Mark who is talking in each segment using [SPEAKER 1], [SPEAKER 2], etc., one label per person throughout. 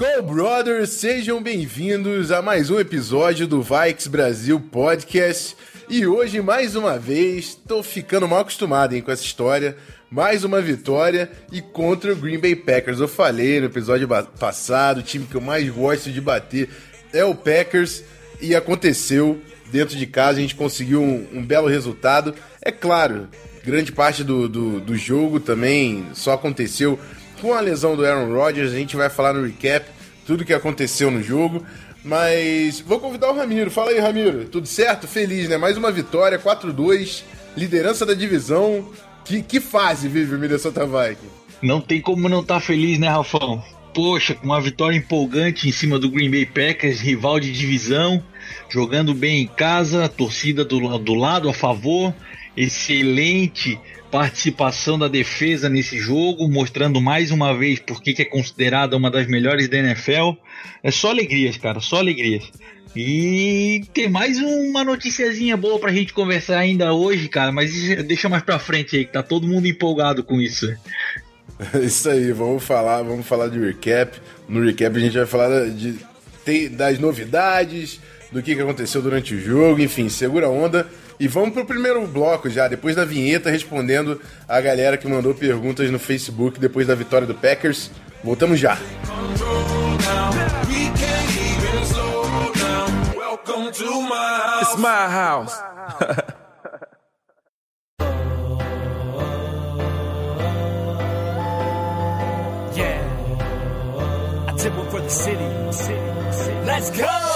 [SPEAKER 1] Skull Brothers, sejam bem-vindos a mais um episódio do Vikes Brasil Podcast. E hoje, mais uma vez, tô ficando mal acostumado hein, com essa história. Mais uma vitória e contra o Green Bay Packers. Eu falei no episódio passado, o time que eu mais gosto de bater é o Packers. E aconteceu, dentro de casa, a gente conseguiu um, um belo resultado. É claro, grande parte do, do, do jogo também só aconteceu com a lesão do Aaron Rodgers. A gente vai falar no recap tudo que aconteceu no jogo. Mas vou convidar o Ramiro. Fala aí, Ramiro. Tudo certo? Feliz, né? Mais uma vitória, 4-2, liderança da divisão. Que, que fase vive o Minnesota Vikings?
[SPEAKER 2] Não tem como não estar feliz, né, Rafão? Poxa, com uma vitória empolgante em cima do Green Bay Packers, rival de divisão, jogando bem em casa, torcida do, do lado a favor, excelente participação da defesa nesse jogo, mostrando mais uma vez por que é considerada uma das melhores da NFL. É só alegrias, cara, só alegrias. E tem mais uma noticiazinha boa pra gente conversar ainda hoje, cara, mas deixa mais pra frente aí, que tá todo mundo empolgado com isso.
[SPEAKER 1] Isso aí, vamos falar, vamos falar de recap. No recap a gente vai falar de, das novidades, do que, que aconteceu durante o jogo, enfim, segura a onda. E vamos pro primeiro bloco já, depois da vinheta, respondendo a galera que mandou perguntas no Facebook depois da vitória do Packers. Voltamos já.
[SPEAKER 3] It's my house.
[SPEAKER 4] Yeah. I one for the city. Let's go!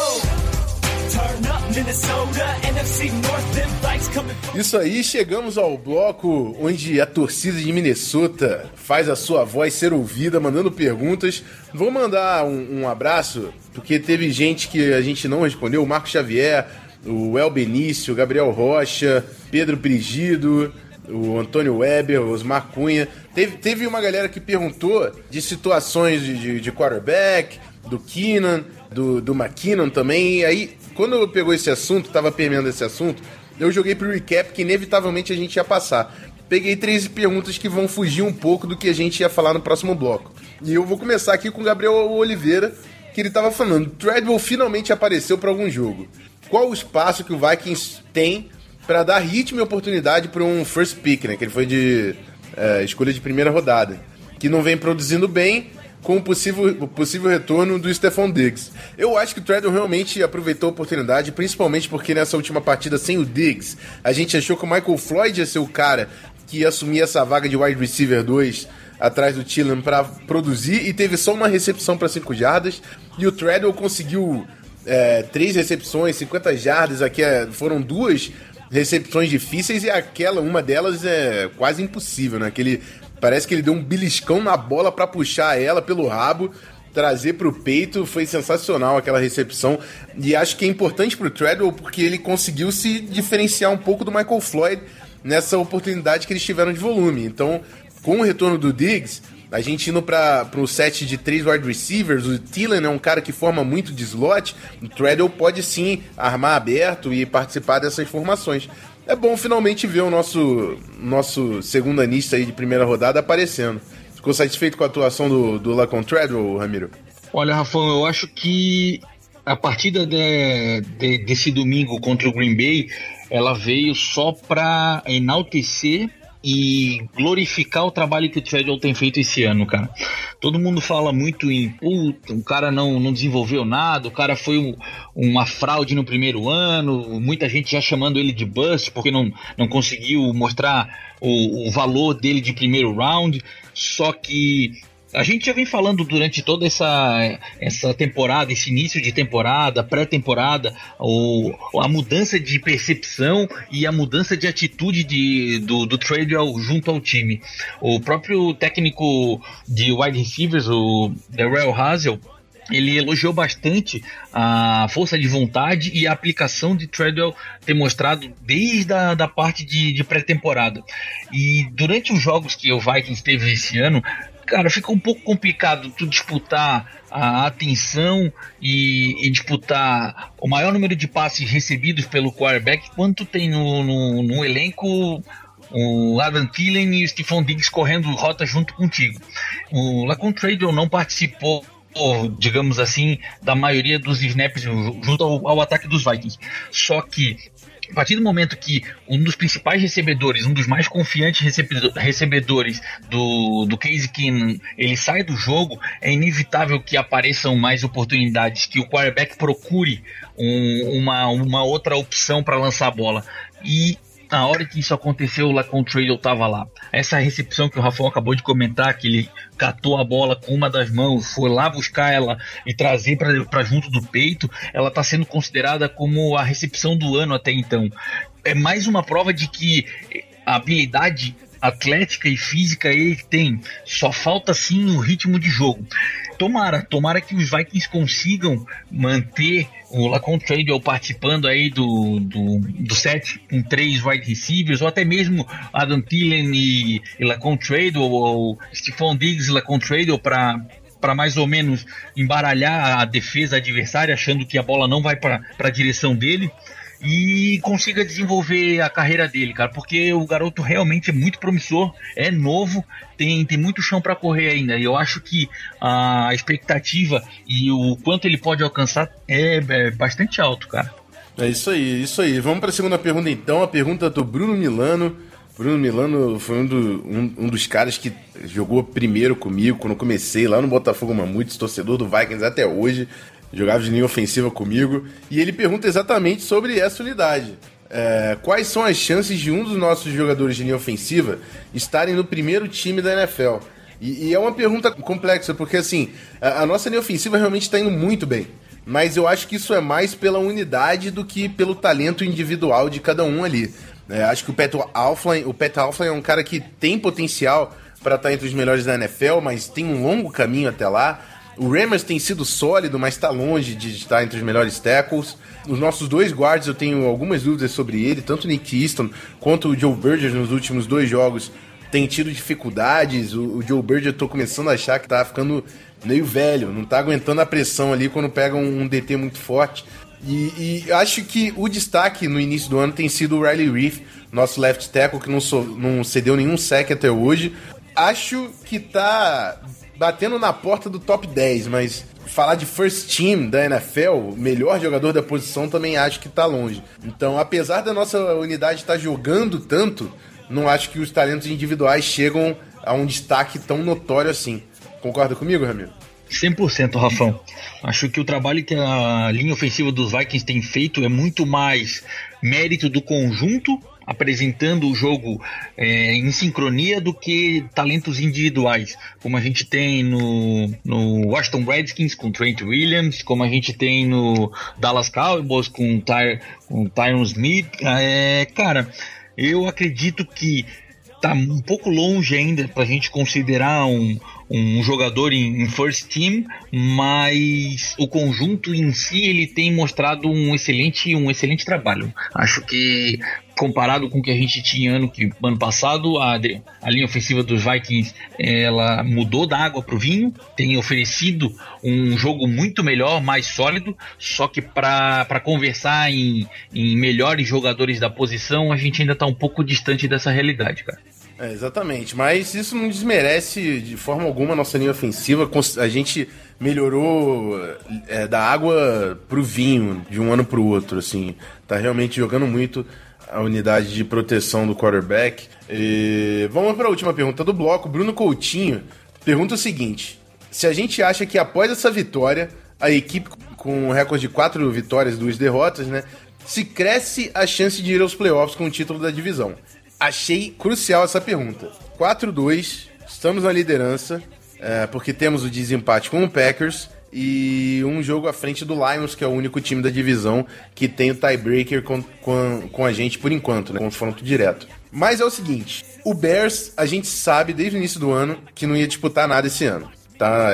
[SPEAKER 1] Isso aí, chegamos ao bloco onde a torcida de Minnesota faz a sua voz ser ouvida, mandando perguntas. Vou mandar um, um abraço, porque teve gente que a gente não respondeu: o Marco Xavier, o El Benício, o Gabriel Rocha, Pedro Brigido, o Antônio Weber, Osmar Cunha. Teve, teve uma galera que perguntou de situações de, de, de quarterback, do Keenan, do, do McKinnon também. E aí, quando eu pegou esse assunto, tava permeando esse assunto, eu joguei pro recap que inevitavelmente a gente ia passar. Peguei três perguntas que vão fugir um pouco do que a gente ia falar no próximo bloco. E eu vou começar aqui com o Gabriel Oliveira, que ele tava falando. Treadwell finalmente apareceu para algum jogo. Qual o espaço que o Vikings tem para dar ritmo e oportunidade para um first pick, né? Que ele foi de é, escolha de primeira rodada. Que não vem produzindo bem com o possível, o possível retorno do Stephon Diggs. Eu acho que o Treadwell realmente aproveitou a oportunidade, principalmente porque nessa última partida sem o Diggs, a gente achou que o Michael Floyd ia ser o cara que ia assumir essa vaga de wide receiver 2 atrás do Tillan para produzir e teve só uma recepção para 5 jardas e o Treadwell conseguiu é, três recepções, 50 jardas, aqui é, foram duas recepções difíceis e aquela, uma delas é quase impossível, né? Aquele, parece que ele deu um beliscão na bola para puxar ela pelo rabo, trazer pro peito, foi sensacional aquela recepção e acho que é importante pro Treadwell porque ele conseguiu se diferenciar um pouco do Michael Floyd nessa oportunidade que eles tiveram de volume. Então, com o retorno do Diggs, a gente indo para o set de três wide receivers, o Thielen é um cara que forma muito de slot, o Treadwell pode sim armar aberto e participar dessas formações. É bom finalmente ver o nosso, nosso segundo anista aí de primeira rodada aparecendo. Ficou satisfeito com a atuação do, do Lacon Treadwell, Ramiro?
[SPEAKER 2] Olha, Rafão, eu acho que a partida de- de- desse domingo contra o Green Bay, ela veio só para enaltecer e glorificar o trabalho que o Treadwell tem feito esse ano, cara. Todo mundo fala muito em, puta, o cara não, não desenvolveu nada, o cara foi um- uma fraude no primeiro ano, muita gente já chamando ele de bust porque não, não conseguiu mostrar o, o valor dele de primeiro round, só que A gente já vem falando durante toda essa, essa temporada, esse início de temporada, pré-temporada, a mudança de percepção e a mudança de atitude de, do, do Tradewell junto ao time. O próprio técnico de wide receivers, o Darrell Hazel, ele elogiou bastante a força de vontade e a aplicação de Treadwell ter mostrado desde a da parte de, de pré-temporada. E durante os jogos que o Vikings teve esse ano, cara, fica um pouco complicado tu disputar a atenção e, e, disputar o maior número de passes recebidos pelo quarterback quando tu tem no, no, no elenco o Adam Thielen e o Stephon Diggs correndo rota junto contigo. O Lacon Treadwell não participou digamos assim, da maioria dos snaps junto ao, ao ataque dos Vikings. Só que a partir do momento que um dos principais recebedores, um dos mais confiantes recebedores do, do Case Keenum, ele sai do jogo, é inevitável que apareçam mais oportunidades, que o quarterback procure um, uma, uma outra opção para lançar a bola. E na hora que isso aconteceu lá com o Trader tava lá. Essa recepção que o Rafael acabou de comentar, que ele catou a bola com uma das mãos, foi lá buscar ela e trazer para junto do peito, ela está sendo considerada como a recepção do ano até então. É mais uma prova de que a habilidade atlética e física ele tem, só falta sim o ritmo de jogo. Tomara, tomara que os Vikings consigam manter o Lacon Trade participando aí do, do, do set com três wide receivers, ou até mesmo Adam Thielen e, e Lacon Trade, ou, ou Stephon Diggs e Lacon Trade para para mais ou menos embaralhar a defesa adversária, achando que a bola não vai para a direção dele e consiga desenvolver a carreira dele, cara, porque o garoto realmente é muito promissor, é novo, tem, tem muito chão para correr ainda. E eu acho que a expectativa e o quanto ele pode alcançar é, é bastante alto, cara.
[SPEAKER 1] É isso aí, isso aí. Vamos para a segunda pergunta então, a pergunta do Bruno Milano. Bruno Milano foi um, do, um, um, dos caras que jogou primeiro comigo quando comecei lá no Botafogo Mamutes, torcedor do Vikings até hoje jogava de linha ofensiva comigo, e ele pergunta exatamente sobre essa unidade. É, quais são as chances de um dos nossos jogadores de linha ofensiva estarem no primeiro time da NFL? E, e é uma pergunta complexa, porque assim, a, a nossa linha ofensiva realmente está indo muito bem. Mas eu acho que isso é mais pela unidade do que pelo talento individual de cada um ali. É, acho que o Pat Alflin, o é um cara que tem potencial para estar tá entre os melhores da NFL, mas tem um longo caminho até lá. O Ramers tem sido sólido, mas está longe de estar entre os melhores tackles. Os nossos dois guards eu tenho algumas dúvidas sobre ele, tanto o Nick Easton quanto o Joe Burgess nos últimos dois jogos tem tido dificuldades. O, o Joe Burgess eu tô começando a achar que tá ficando meio velho, não tá aguentando a pressão ali quando pega um, um DT muito forte. E, e, acho que o destaque no início do ano tem sido o Riley Reef, nosso left tackle, que não, so, não cedeu nenhum sec até hoje. Acho que tá batendo na porta do top 10, mas falar de first team da NFL, melhor jogador da posição, também acho que tá longe. Então, apesar da nossa unidade estar tá jogando tanto, não acho que os talentos individuais chegam a um destaque tão notório assim. Concorda comigo, Ramiro?
[SPEAKER 2] 100%, Rafão. Acho que o trabalho que a linha ofensiva dos Vikings tem feito é muito mais mérito do conjunto apresentando o jogo é, em sincronia do que talentos individuais, como a gente tem no, no Washington Redskins com Trent Williams, como a gente tem no Dallas Cowboys com, Ty, com Tyron Smith. É, cara, eu acredito que tá um pouco longe ainda para a gente considerar um, um jogador em, em, first team, mas o conjunto em si ele tem mostrado um excelente, um excelente trabalho. Acho que comparado com o que a gente tinha ano, que, ano passado, a, a linha ofensiva dos Vikings ela mudou da água para o vinho, tem oferecido um jogo muito melhor, mais sólido, só que para conversar em, em melhores jogadores da posição, a gente ainda está um pouco distante dessa realidade, cara.
[SPEAKER 1] É, exatamente, mas isso não desmerece de forma alguma a nossa linha ofensiva. A gente melhorou é, da água pro vinho de um ano pro outro, assim. Tá realmente jogando muito a unidade de proteção do quarterback. E vamos para a última pergunta do bloco. Bruno Coutinho pergunta o seguinte: se a gente acha que após essa vitória, a equipe com um recorde de quatro vitórias e duas derrotas, né? Se cresce a chance de ir aos playoffs com o título da divisão. Achei crucial essa pergunta. 4-2, estamos na liderança. é, porque temos o desempate com o Packers e um jogo à frente do Lions, que é o único time da divisão que tem o tiebreaker com, com, com a gente por enquanto, né? Confronto direto. Mas é o seguinte: o Bears, a gente sabe desde o início do ano que não ia disputar nada esse ano. Tá?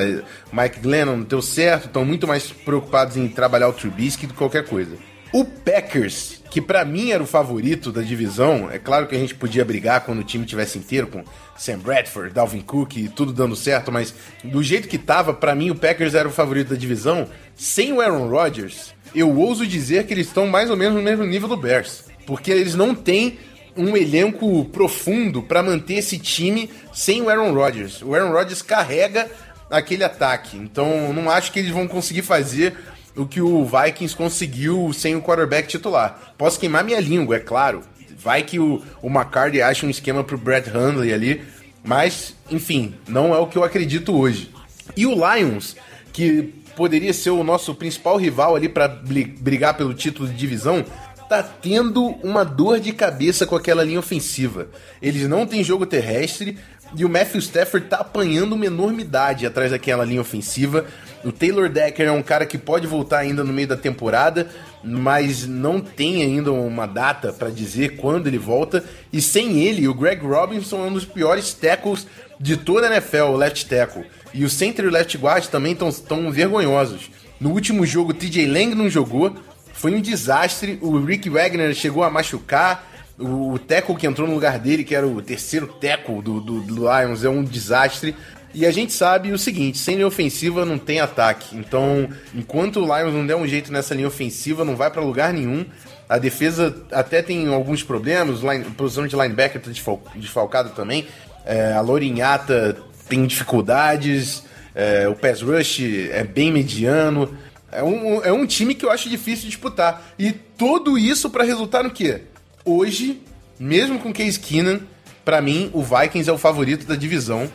[SPEAKER 1] Mike Glennon deu certo, estão muito mais preocupados em trabalhar o Trubisky do que qualquer coisa. O Packers, que para mim era o favorito da divisão, é claro que a gente podia brigar quando o time tivesse inteiro com Sam Bradford, Dalvin Cook e tudo dando certo, mas do jeito que tava, para mim o Packers era o favorito da divisão. Sem o Aaron Rodgers, eu ouso dizer que eles estão mais ou menos no mesmo nível do Bears, porque eles não têm um elenco profundo para manter esse time sem o Aaron Rodgers. O Aaron Rodgers carrega aquele ataque, então não acho que eles vão conseguir fazer o que o Vikings conseguiu sem o quarterback titular. Posso queimar minha língua, é claro. Vai que o, o McCarthy acha um esquema pro Brett Hundley ali, mas, enfim, não é o que eu acredito hoje. E o Lions, que poderia ser o nosso principal rival ali para brigar pelo título de divisão, tá tendo uma dor de cabeça com aquela linha ofensiva. Eles não têm jogo terrestre e o Matthew Stafford tá apanhando uma enormidade atrás daquela linha ofensiva. O Taylor Decker é um cara que pode voltar ainda no meio da temporada, mas não tem ainda uma data para dizer quando ele volta. E sem ele, o Greg Robinson é um dos piores tackles de toda a NFL, o left tackle. E o center e o left guard também estão vergonhosos. No último jogo, o TJ Lang não jogou, foi um desastre. O Rick Wagner chegou a machucar. O, o Teco que entrou no lugar dele, que era o terceiro Teco do, do, do Lions, é um desastre. E a gente sabe o seguinte: sem linha ofensiva não tem ataque. Então, enquanto o Lions não der um jeito nessa linha ofensiva, não vai para lugar nenhum. A defesa até tem alguns problemas, line, a posição de linebacker tá desfal, desfalcada também. É, a Lourinhata tem dificuldades, é, o pass rush é bem mediano. É um, é um time que eu acho difícil disputar. E tudo isso para resultar no quê? Hoje, mesmo com Case Keenan, para mim, o Vikings é o favorito da divisão.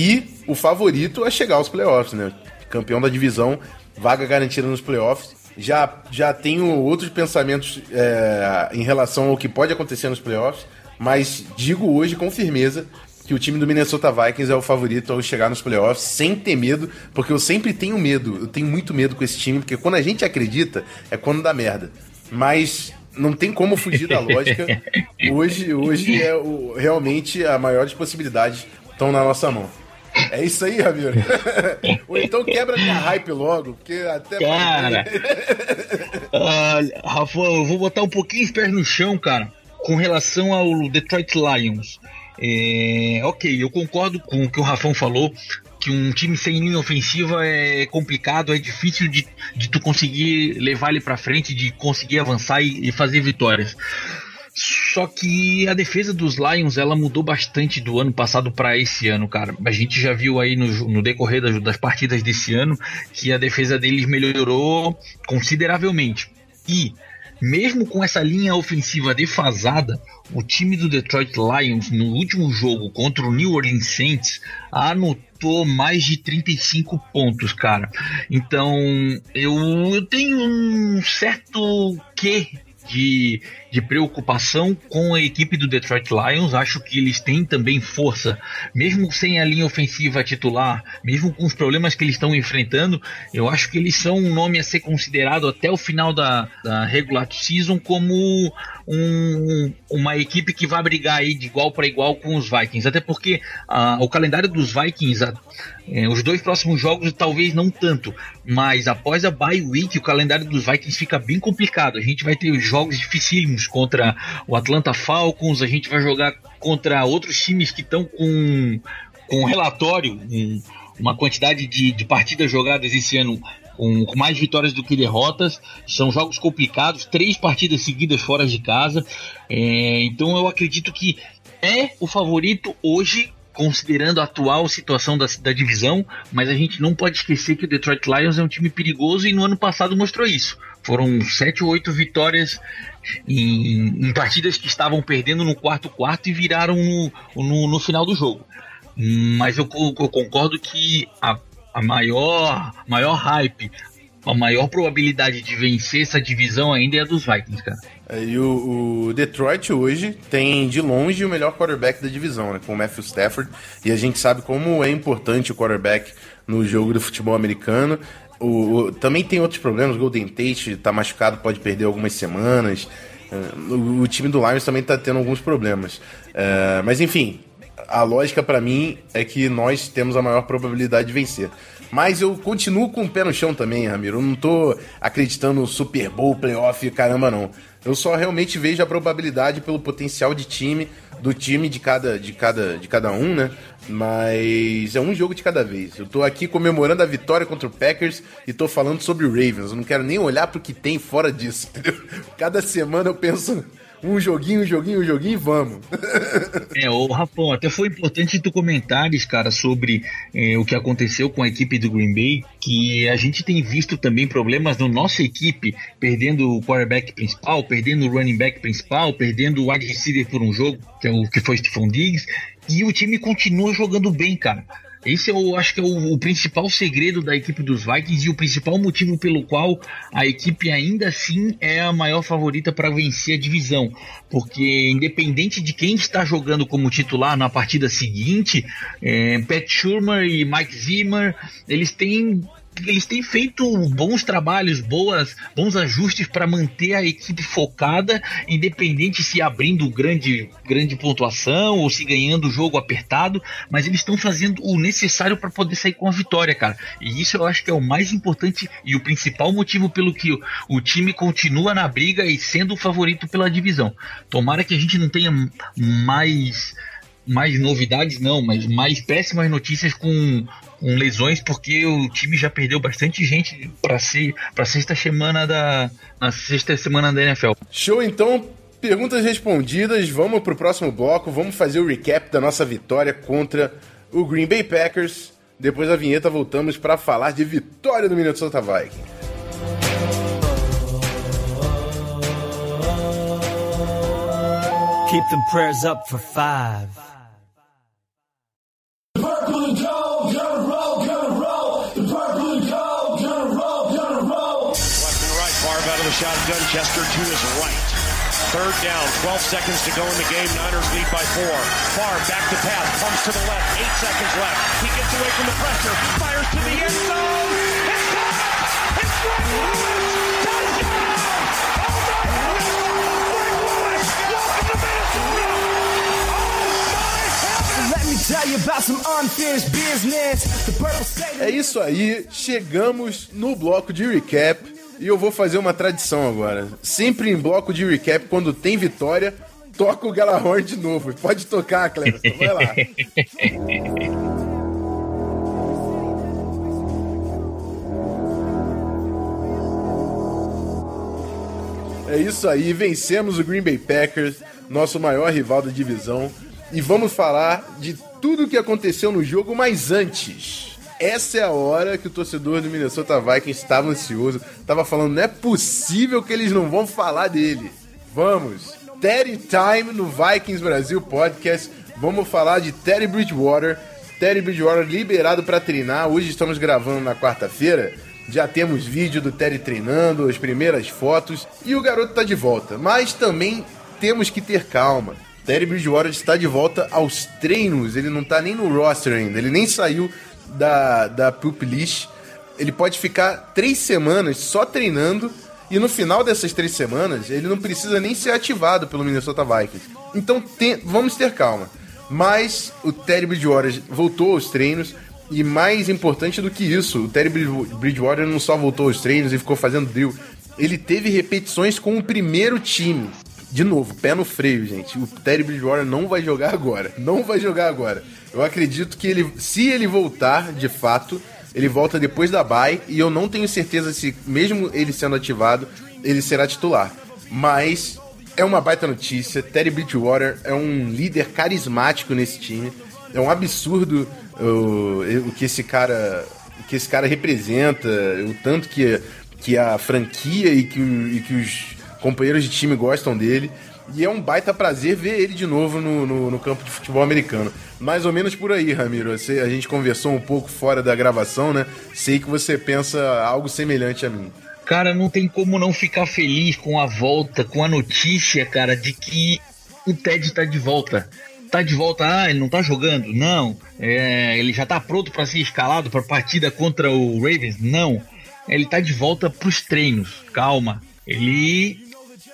[SPEAKER 1] E o favorito é chegar aos playoffs, né? Campeão da divisão, vaga garantida nos playoffs. Já, já tenho outros pensamentos é, em relação ao que pode acontecer nos playoffs, mas digo hoje com firmeza que o time do Minnesota Vikings é o favorito ao chegar nos playoffs sem ter medo, porque eu sempre tenho medo, eu tenho muito medo com esse time, porque quando a gente acredita é quando dá merda. Mas não tem como fugir da lógica. Hoje, hoje é o, realmente a maior das possibilidades estão na nossa mão. É isso aí, Ramiro. Ou então quebra minha hype logo, porque até.
[SPEAKER 2] Cara! uh, Rafa, eu vou botar um pouquinho os pés no chão, cara, com relação ao Detroit Lions. É, ok, eu concordo com o que o Rafão falou, que um time sem linha ofensiva é complicado, é difícil de, de tu conseguir levar ele para frente, de conseguir avançar e, e, fazer vitórias. Só que a defesa dos Lions ela mudou bastante do ano passado para esse ano, cara. A gente já viu aí no, no decorrer das, das partidas desse ano que a defesa deles melhorou consideravelmente. E mesmo com essa linha ofensiva defasada, o time do Detroit Lions no último jogo contra o New Orleans Saints anotou mais de 35 pontos, cara. Então eu, eu tenho um certo quê de, de preocupação com a equipe do Detroit Lions. Acho que eles têm também força, mesmo sem a linha ofensiva titular, mesmo com os problemas que eles estão enfrentando. Eu acho que eles são um nome a ser considerado até o final da, da regular season como um, uma equipe que vai brigar aí de igual para igual com os Vikings. Até porque uh, o calendário dos Vikings, uh, os dois próximos jogos talvez não tanto, mas após a bye week o calendário dos Vikings fica bem complicado. A gente vai ter jogos dificílimos contra o Atlanta Falcons, a gente vai jogar contra outros times que estão com, com relatório, um, uma quantidade de, de partidas jogadas esse ano com, mais vitórias do que derrotas. São jogos complicados, três partidas seguidas fora de casa. É, então eu acredito que é o favorito hoje, considerando a atual situação da, da divisão, mas a gente não pode esquecer que o Detroit Lions é um time perigoso e no ano passado mostrou isso. Foram sete ou oito vitórias em, em, partidas que estavam perdendo no quarto quarto e viraram no, no, no final do jogo. Mas eu, eu concordo que a a maior, maior hype a maior probabilidade de vencer essa divisão ainda é a dos Vikings, cara.
[SPEAKER 1] É, E o, o Detroit hoje tem de longe o melhor quarterback da divisão, né? Com o Matthew Stafford. E a gente sabe como é importante o quarterback no jogo do futebol americano. O, o- também tem outros problemas. O Golden Tate tá machucado, pode perder algumas semanas. É, O, o time do Lions também tá tendo alguns problemas. É, mas enfim, a lógica pra mim é que nós temos a maior probabilidade de vencer. Mas eu continuo com o pé no chão também, Ramiro. Eu não tô acreditando no Super Bowl, playoff, caramba, não. Eu só realmente vejo a probabilidade pelo potencial de time, do time de cada, de cada, de cada um, né? Mas é um jogo de cada vez. Eu tô aqui comemorando a vitória contra o Packers e tô falando sobre o Ravens. Eu não quero nem olhar pro que tem fora disso, entendeu? Cada semana eu penso um joguinho, um joguinho, um joguinho e vamos.
[SPEAKER 2] É, ô Rafão, até foi importante tu comentares, cara, sobre eh, o que aconteceu com a equipe do Green Bay, que a gente tem visto também problemas na nossa equipe, perdendo o quarterback principal, perdendo o running back principal, perdendo o wide receiver por um jogo, que é o que foi Stephon Diggs, e o time continua jogando bem, cara. Esse eu acho que é o, o principal segredo da equipe dos Vikings e o principal motivo pelo qual a equipe ainda assim é a maior favorita para vencer a divisão. Porque independente de quem está jogando como titular na partida seguinte, é, Pat Shurmur e Mike Zimmer, eles têm eles têm feito bons trabalhos, boas, bons ajustes para manter a equipe focada, independente se abrindo grande, grande pontuação ou se ganhando o jogo apertado, mas eles estão fazendo o necessário para poder sair com a vitória, cara. E isso eu acho que é o mais importante e o principal motivo pelo que o, time continua na briga e sendo o favorito pela divisão. Tomara que a gente não tenha mais mais novidades não, mas mais péssimas notícias com, com lesões, porque o time já perdeu bastante gente para ser para sexta semana da na sexta semana da NFL.
[SPEAKER 1] Show então, perguntas respondidas. Vamos pro próximo bloco. Vamos fazer o recap da nossa vitória contra o Green Bay Packers. Depois da vinheta voltamos para falar de vitória do Minnesota Vikings.
[SPEAKER 4] Keep them prayers up for five.
[SPEAKER 5] Shotgun. Chester to his right. Third down, 12 seconds to go in the game. Niners lead by four. Favre back to pass, pumps to the left. Eight seconds left. He gets away from the pressure, fires to the end zone. Oh.
[SPEAKER 1] É isso aí, chegamos no bloco de recap e eu vou fazer uma tradição agora. Sempre em bloco de recap, quando tem vitória, toca o Galahorn de novo. Pode tocar, Cleberson, vai lá. É isso aí, vencemos o Green Bay Packers, nosso maior rival da divisão, e vamos falar de tudo o que aconteceu no jogo, mas antes. Essa é a hora que o torcedor do Minnesota Vikings estava ansioso, estava falando, não é possível que eles não vão falar dele. Vamos! Terry Time no Vikings Brasil Podcast. Vamos falar de Terry Bridgewater. Terry Bridgewater liberado para treinar. Hoje estamos gravando na quarta-feira. Já temos vídeo do Terry treinando, as primeiras fotos e o garoto tá de volta. Mas também temos que ter calma. Terry Bridgewater está de volta aos treinos. Ele não tá nem no roster ainda. Ele nem saiu da, da pup. Ele pode ficar três semanas só treinando e no final dessas três semanas ele não precisa nem ser ativado pelo Minnesota Vikings. Então tem- vamos ter calma. Mas o Terry Bridgewater voltou aos treinos e mais importante do que isso, o Terry Bridge- Bridgewater não só voltou aos treinos e ficou fazendo drill, ele teve repetições com o primeiro time. De novo, pé no freio, gente. O Terry Bridgewater não vai jogar agora. Não vai jogar agora. Eu acredito que ele, se ele voltar de fato, ele volta depois da bye e eu não tenho certeza se, mesmo ele sendo ativado, ele será titular. Mas é uma baita notícia. Terry Bridgewater é um líder carismático nesse time. É um absurdo uh, o que esse cara, o que esse cara representa, o tanto que, que a franquia e que, o- e que os companheiros de time gostam dele. E é um baita prazer ver ele de novo no, no, no campo de futebol americano. Mais ou menos por aí, Ramiro. Você, a gente conversou um pouco fora da gravação, né? Sei que você pensa algo semelhante a mim.
[SPEAKER 2] Cara, não tem como não ficar feliz com a volta, com a notícia, cara, de que o Ted tá de volta. Tá de volta, ah, ele não tá jogando? Não. É, ele já tá pronto para ser escalado para partida contra o Ravens? Não. Ele tá de volta pros treinos. Calma. Ele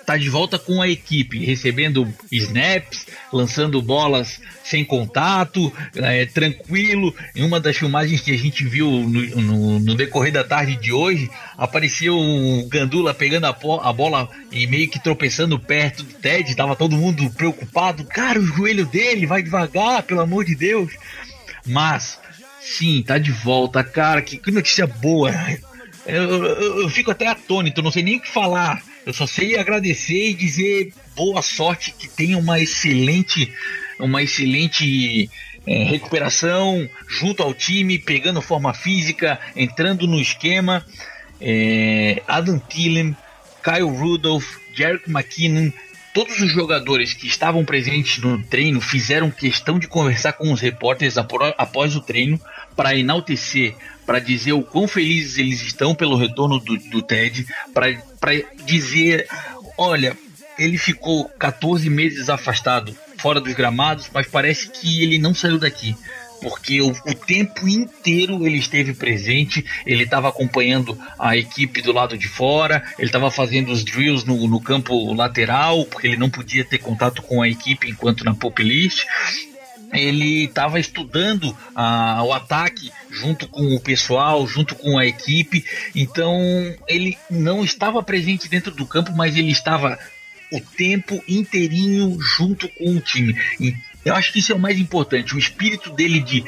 [SPEAKER 2] tá de volta com a equipe, recebendo snaps, lançando bolas sem contato, é, tranquilo. Em uma das filmagens que a gente viu no, no, no decorrer da tarde de hoje, apareceu um Gandula pegando a, a, bola e meio que tropeçando perto do Ted. Tava todo mundo preocupado. Cara, o joelho dele vai devagar, pelo amor de Deus. Mas, sim, tá de volta, cara. Que, que notícia boa. Eu, eu, eu, fico até atônito, não sei nem o que falar. Eu só sei agradecer e dizer boa sorte, que tenha uma excelente, uma excelente é, recuperação junto ao time, pegando forma física, entrando no esquema. É, Adam Thielen, Kyle Rudolph, Jerick McKinnon, todos os jogadores que estavam presentes no treino fizeram questão de conversar com os repórteres após o treino para enaltecer, para dizer o quão felizes eles estão pelo retorno do, do Ted, para dizer: olha, ele ficou 14 meses afastado, fora dos gramados, mas parece que ele não saiu daqui porque o, o, tempo inteiro ele esteve presente, ele estava acompanhando a equipe do lado de fora, ele estava fazendo os drills no, no, campo lateral, porque ele não podia ter contato com a equipe enquanto na pop list. Ele estava estudando ah, o ataque junto com o pessoal, junto com a equipe. Então ele não estava presente dentro do campo, mas ele estava o tempo inteirinho junto com o time. E eu acho que isso é o mais importante, o espírito dele de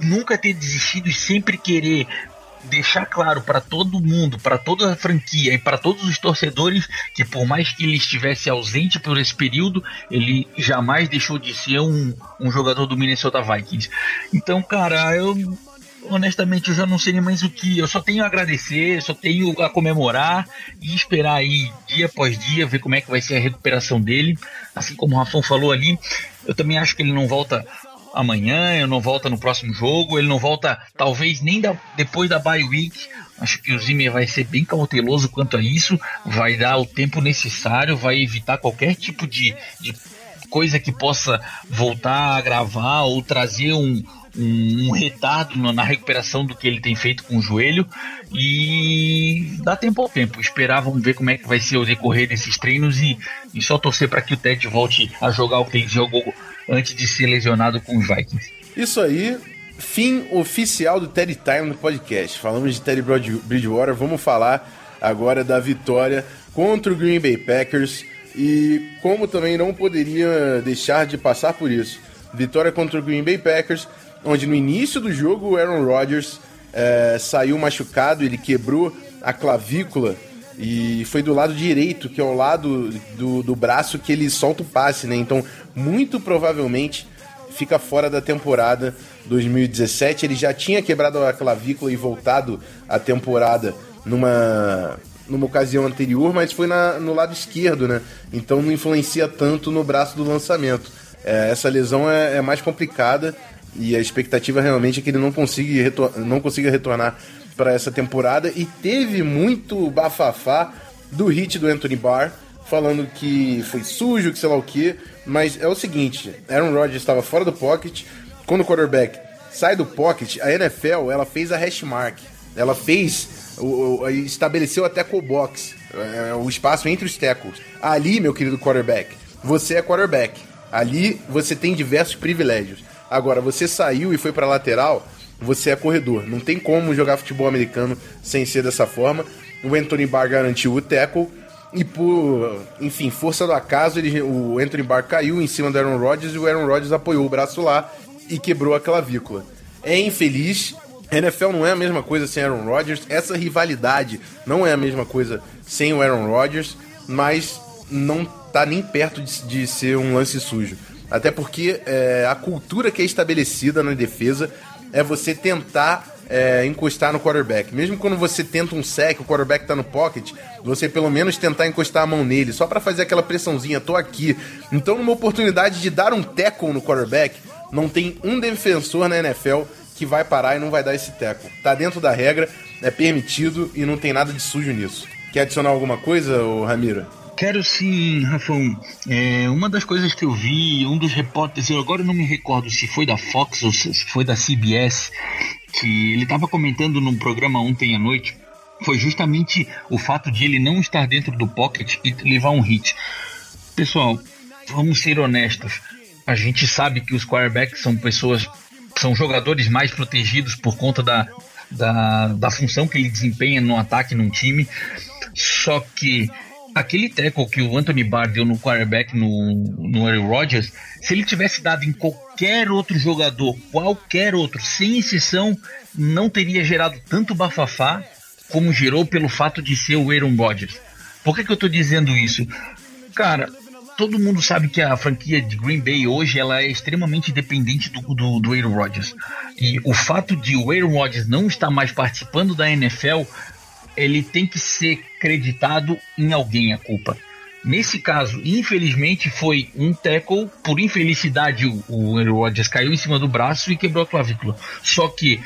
[SPEAKER 2] nunca ter desistido e sempre querer deixar claro para todo mundo, para toda a franquia e para todos os torcedores que por mais que ele estivesse ausente por esse período, ele jamais deixou de ser um, um jogador do Minnesota Vikings. Então, cara, eu honestamente eu já não sei nem mais o que. Eu só tenho a agradecer, só tenho a comemorar e esperar aí dia após dia ver como é que vai ser a recuperação dele. Assim como o Rafão falou ali, eu também acho que ele não volta amanhã, ele não volta no próximo jogo, ele não volta talvez nem da, depois da bye week. Acho que o Zimmer vai ser bem cauteloso quanto a isso, vai dar o tempo necessário, vai evitar qualquer tipo de, de coisa que possa voltar a gravar ou trazer um, um, um retardo na recuperação do que ele tem feito com o joelho e dá tempo ao tempo. Esperar, vamos ver como é que vai ser o decorrer desses treinos e, e só torcer para que o Ted volte a jogar o que ele jogou antes de ser lesionado com os Vikings.
[SPEAKER 1] Isso aí, fim oficial do Teddy Time no podcast. Falamos de Teddy Bridgewater, vamos falar agora da vitória contra o Green Bay Packers e como também não poderia deixar de passar por isso. Vitória contra o Green Bay Packers, onde no início do jogo o Aaron Rodgers é, saiu machucado, ele quebrou a clavícula e foi do lado direito, que é o lado do, do braço que ele solta o passe, né? Então, muito provavelmente fica fora da temporada 2017. Ele já tinha quebrado a clavícula e voltado à temporada numa, numa ocasião anterior, mas foi na, no lado esquerdo, né? Então não influencia tanto no braço do lançamento. É, essa lesão é, é mais complicada e a expectativa realmente é que ele não consiga, retor não consiga retornar para essa temporada. E teve muito bafafá do hit do Anthony Barr, falando que foi sujo, que sei lá o que. Mas é o seguinte: Aaron Rodgers estava fora do pocket. Quando o quarterback sai do pocket, a NFL ela fez a hash mark. Ela fez, o, o, estabeleceu até com o box, é, o espaço entre os tackles. Ali, meu querido quarterback, você é quarterback. Ali você tem diversos privilégios. Agora, você saiu e foi para lateral, você é corredor. Não tem como jogar futebol americano sem ser dessa forma. O Anthony Barr garantiu o tackle. E por, enfim, força do acaso, ele, o Anthony Barr caiu em cima do Aaron Rodgers e o Aaron Rodgers apoiou o braço lá e quebrou a clavícula. É infeliz. NFL não é a mesma coisa sem Aaron Rodgers. Essa rivalidade não é a mesma coisa sem o Aaron Rodgers, mas não tá nem perto de, de ser um lance sujo. Até porque é, a cultura que é estabelecida na defesa é você tentar é, encostar no quarterback. Mesmo quando você tenta um sec, o quarterback tá no pocket, você pelo menos tentar encostar a mão nele, só para fazer aquela pressãozinha, tô aqui. Então, numa oportunidade de dar um tackle no quarterback, não tem um defensor na NFL que vai parar e não vai dar esse tackle. Tá dentro da regra, é permitido e não tem nada de sujo nisso. Quer adicionar alguma coisa, Ramiro?
[SPEAKER 2] Quero sim, Rafão. É, uma das coisas que eu vi, um dos repórteres, eu agora não me recordo se foi da Fox ou se foi da CBS, que ele estava comentando num programa ontem à noite, foi justamente o fato de ele não estar dentro do pocket e levar um hit. Pessoal, vamos ser honestos. A gente sabe que os quarterbacks são pessoas, são jogadores mais protegidos por conta da, da, da função que ele desempenha no ataque num time. Só que aquele tackle que o Anthony Barr deu no quarterback no, no Aaron Rodgers, se ele tivesse dado em qualquer outro jogador, qualquer outro, sem exceção, não teria gerado tanto bafafá como gerou pelo fato de ser o Aaron Rodgers. Por que, que eu estou dizendo isso? Cara, todo mundo sabe que a franquia de Green Bay hoje ela é extremamente dependente do, do, do Aaron Rodgers. E o fato de o Aaron Rodgers não estar mais participando da NFL ele tem que ser creditado em alguém a culpa. Nesse caso, infelizmente, foi um tackle, por infelicidade, o, o Aaron Rodgers caiu em cima do braço e quebrou a clavícula. Só que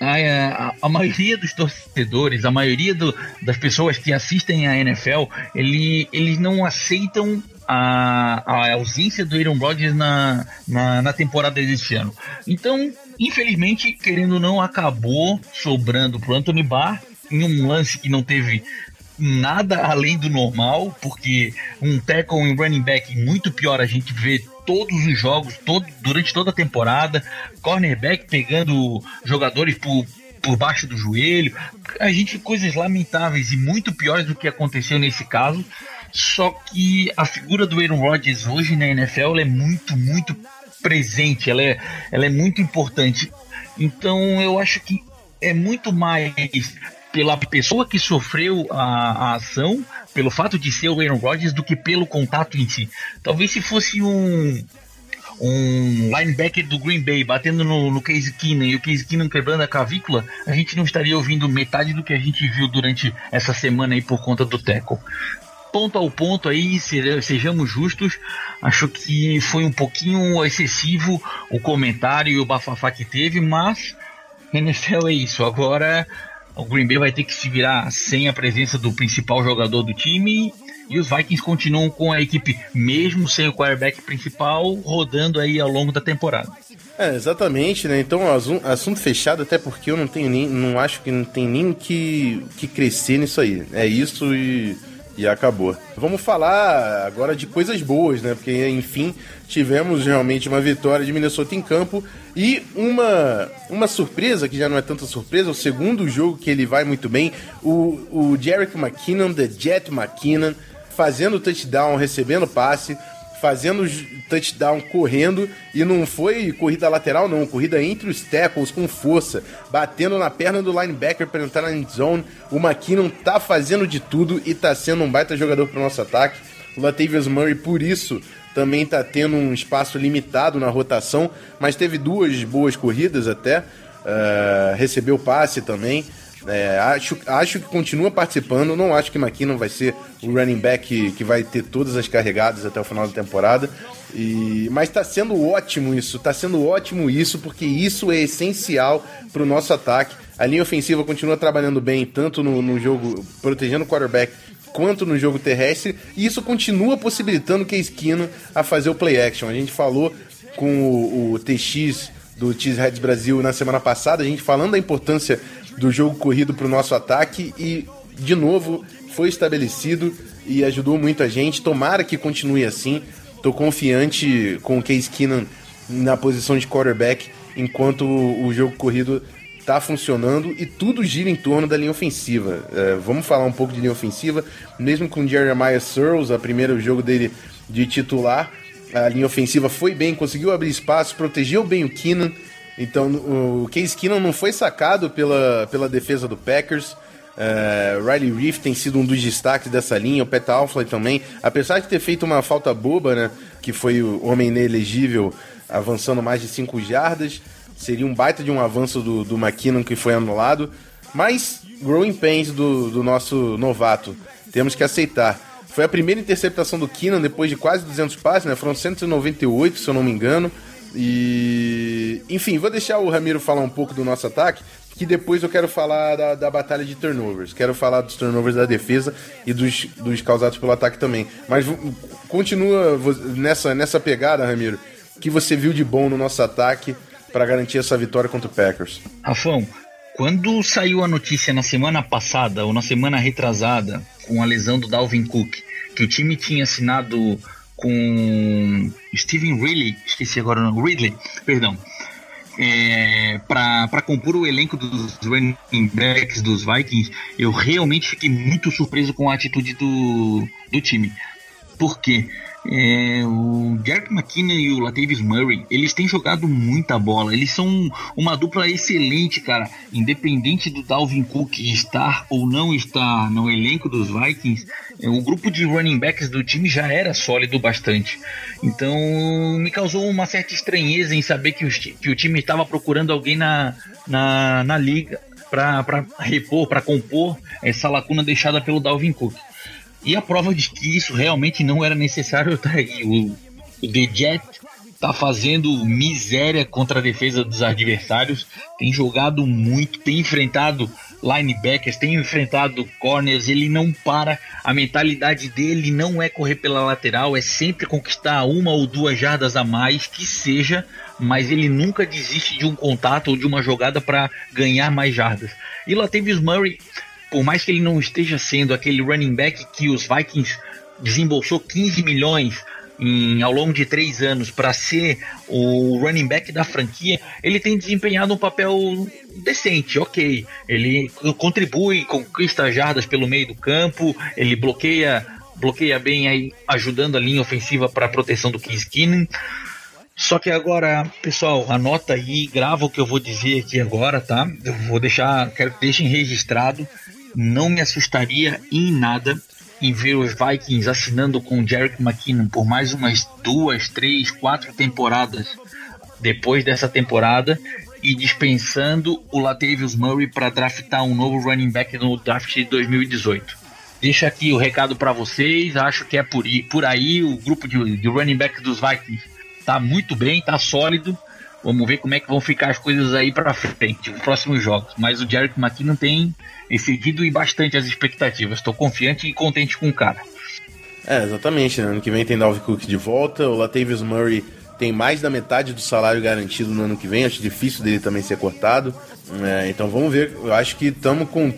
[SPEAKER 2] a, a, a, maioria dos torcedores, a maioria do, das pessoas que assistem a NFL, ele, eles não aceitam a, a ausência do Aaron Rodgers na, na, na temporada deste ano. Então, infelizmente, querendo ou não, acabou sobrando para Anthony Barr em um lance que não teve nada além do normal, porque um tackle em running back muito pior a gente vê todos os jogos, todo, durante toda a temporada, cornerback pegando jogadores por, por baixo do joelho, a gente coisas lamentáveis e muito piores do que aconteceu nesse caso. Só que a figura do Aaron Rodgers hoje na NFL é muito, muito presente, ela é, ela é muito importante. Então eu acho que é muito mais pela pessoa que sofreu a, a, ação, pelo fato de ser o Aaron Rodgers, do que pelo contato em si. Talvez se fosse um um linebacker do Green Bay batendo no, no Case Keenum e o Case Keenum quebrando a cavícula, a gente não estaria ouvindo metade do que a gente viu durante essa semana aí por conta do tackle. Ponto ao ponto aí, sejamos justos, acho que foi um pouquinho excessivo o comentário e o bafafá que teve, mas NFL é isso. Agora o Green Bay vai ter que se virar sem a presença do principal jogador do time e os Vikings continuam com a equipe, mesmo sem o quarterback principal, rodando aí ao longo da temporada.
[SPEAKER 1] É, exatamente, né? Então, assunto fechado, até porque eu não tenho nem. não acho que não tem nem que, que crescer nisso aí. É isso e e acabou. Vamos falar agora de coisas boas, né? Porque, enfim, tivemos realmente uma vitória de Minnesota em campo e uma, uma surpresa, que já não é tanta surpresa, o segundo jogo que ele vai muito bem, o, o Jerick McKinnon, The Jet McKinnon, fazendo touchdown, recebendo passe, fazendo touchdown correndo e não foi corrida lateral não, corrida entre os tackles com força, batendo na perna do linebacker para entrar na end zone. O McKinnon tá fazendo de tudo e tá sendo um baita jogador para o nosso ataque. O Latavius Murray por isso também tá tendo um espaço limitado na rotação, mas teve duas boas corridas até, uh, recebeu passe também. É, acho, acho que continua participando. Não acho que McKinnon vai ser o running back que, que vai ter todas as carregadas até o final da temporada. E, mas está sendo ótimo isso, está sendo ótimo isso, porque isso é essencial para o nosso ataque. A linha ofensiva continua trabalhando bem, tanto no, no jogo protegendo o quarterback quanto no jogo terrestre, e isso continua possibilitando que a esquina a fazer o play action. A gente falou com o, o TX do Cheeseheads Brasil na semana passada, a gente falando da importância do jogo corrido para o nosso ataque e, de novo, foi estabelecido e ajudou muita gente. Tomara que continue assim. Estou confiante com o Case Keenan na posição de quarterback enquanto o jogo corrido está funcionando e tudo gira em torno da linha ofensiva. É, vamos falar um pouco de linha ofensiva, mesmo com Jeremiah Searles, a primeiro jogo dele de titular, a linha ofensiva foi bem, conseguiu abrir espaço, protegeu bem o Keenan, então o Case Keenum não foi sacado pela, pela defesa do Packers. Uh, Riley Reef tem sido um dos destaques dessa linha, o Pat Alfley também, apesar de ter feito uma falta boba, né, que foi o homem inelegível avançando mais de 5 jardas, Seria um baita de um avanço do, do McKinnon que foi anulado. Mas, growing pains do, do nosso novato, temos que aceitar. Foi a primeira interceptação do Keenan depois de quase 200 passes, né? Foram 198, se eu não me engano. E. Enfim, vou deixar o Ramiro falar um pouco do nosso ataque, que depois eu quero falar da, da batalha de turnovers. Quero falar dos turnovers da defesa e dos, dos causados pelo ataque também. Mas continua nessa, nessa pegada, Ramiro, que você viu de bom no nosso ataque para garantir essa vitória contra o Packers.
[SPEAKER 2] Rafão, quando saiu a notícia na semana passada ou na semana retrasada com a lesão do Dalvin Cook, que o time tinha assinado com Steven Ridley, esqueci agora o nome, Ridley, perdão, é, para compor o elenco dos running backs dos Vikings, eu realmente fiquei muito surpreso com a atitude do, do time. Por quê? É, o Jarek McKinnon e o Latavius Murray, eles têm jogado muita bola. Eles são uma dupla excelente, cara. Independente do Dalvin Cook estar ou não estar no elenco dos Vikings, é, o grupo de running backs do time já era sólido bastante. Então me causou uma certa estranheza em saber que o, que o time estava procurando alguém na, na, na liga para repor, para compor essa lacuna deixada pelo Dalvin Cook. E a prova de que isso realmente não era necessário tá aí. O, o The Jet tá fazendo miséria contra a defesa dos adversários, tem jogado muito, tem enfrentado linebackers, tem enfrentado corners, ele não para, a mentalidade dele não é correr pela lateral, é sempre conquistar uma ou duas jardas a mais, que seja, mas ele nunca desiste de um contato ou de uma jogada para ganhar mais jardas. E Latavius Murray por mais que ele não esteja sendo aquele running back que os Vikings desembolsou 15 milhões em, ao longo de três anos para ser o running back da franquia, ele tem desempenhado um papel decente, ok. Ele contribui, conquista jardas pelo meio do campo, ele bloqueia bloqueia bem aí, ajudando a linha ofensiva para a proteção do Case Keenum. Só que agora, pessoal, anota aí, grava o que eu vou dizer aqui agora, tá? Eu vou deixar, quero que deixem registrado não me assustaria em nada em ver os Vikings assinando com o Jerick McKinnon por mais umas duas, três, quatro temporadas depois dessa temporada e dispensando o Latavius Murray para draftar um novo running back no draft de 2018. Deixa aqui o recado para vocês, acho que é por por aí o grupo de, de running back dos Vikings tá muito bem, tá sólido. Vamos ver como é que vão ficar as coisas aí para frente, nos próximos jogos. Mas o Jerick McKinnon tem excedido e bastante as expectativas. Estou confiante e contente com o cara.
[SPEAKER 1] É, exatamente. Né? Ano que vem tem Dalvin Cook de volta. O Latavius Murray tem mais da metade do salário garantido no ano que vem. Acho difícil dele também ser cortado. É, então vamos ver. Eu acho que estamos com.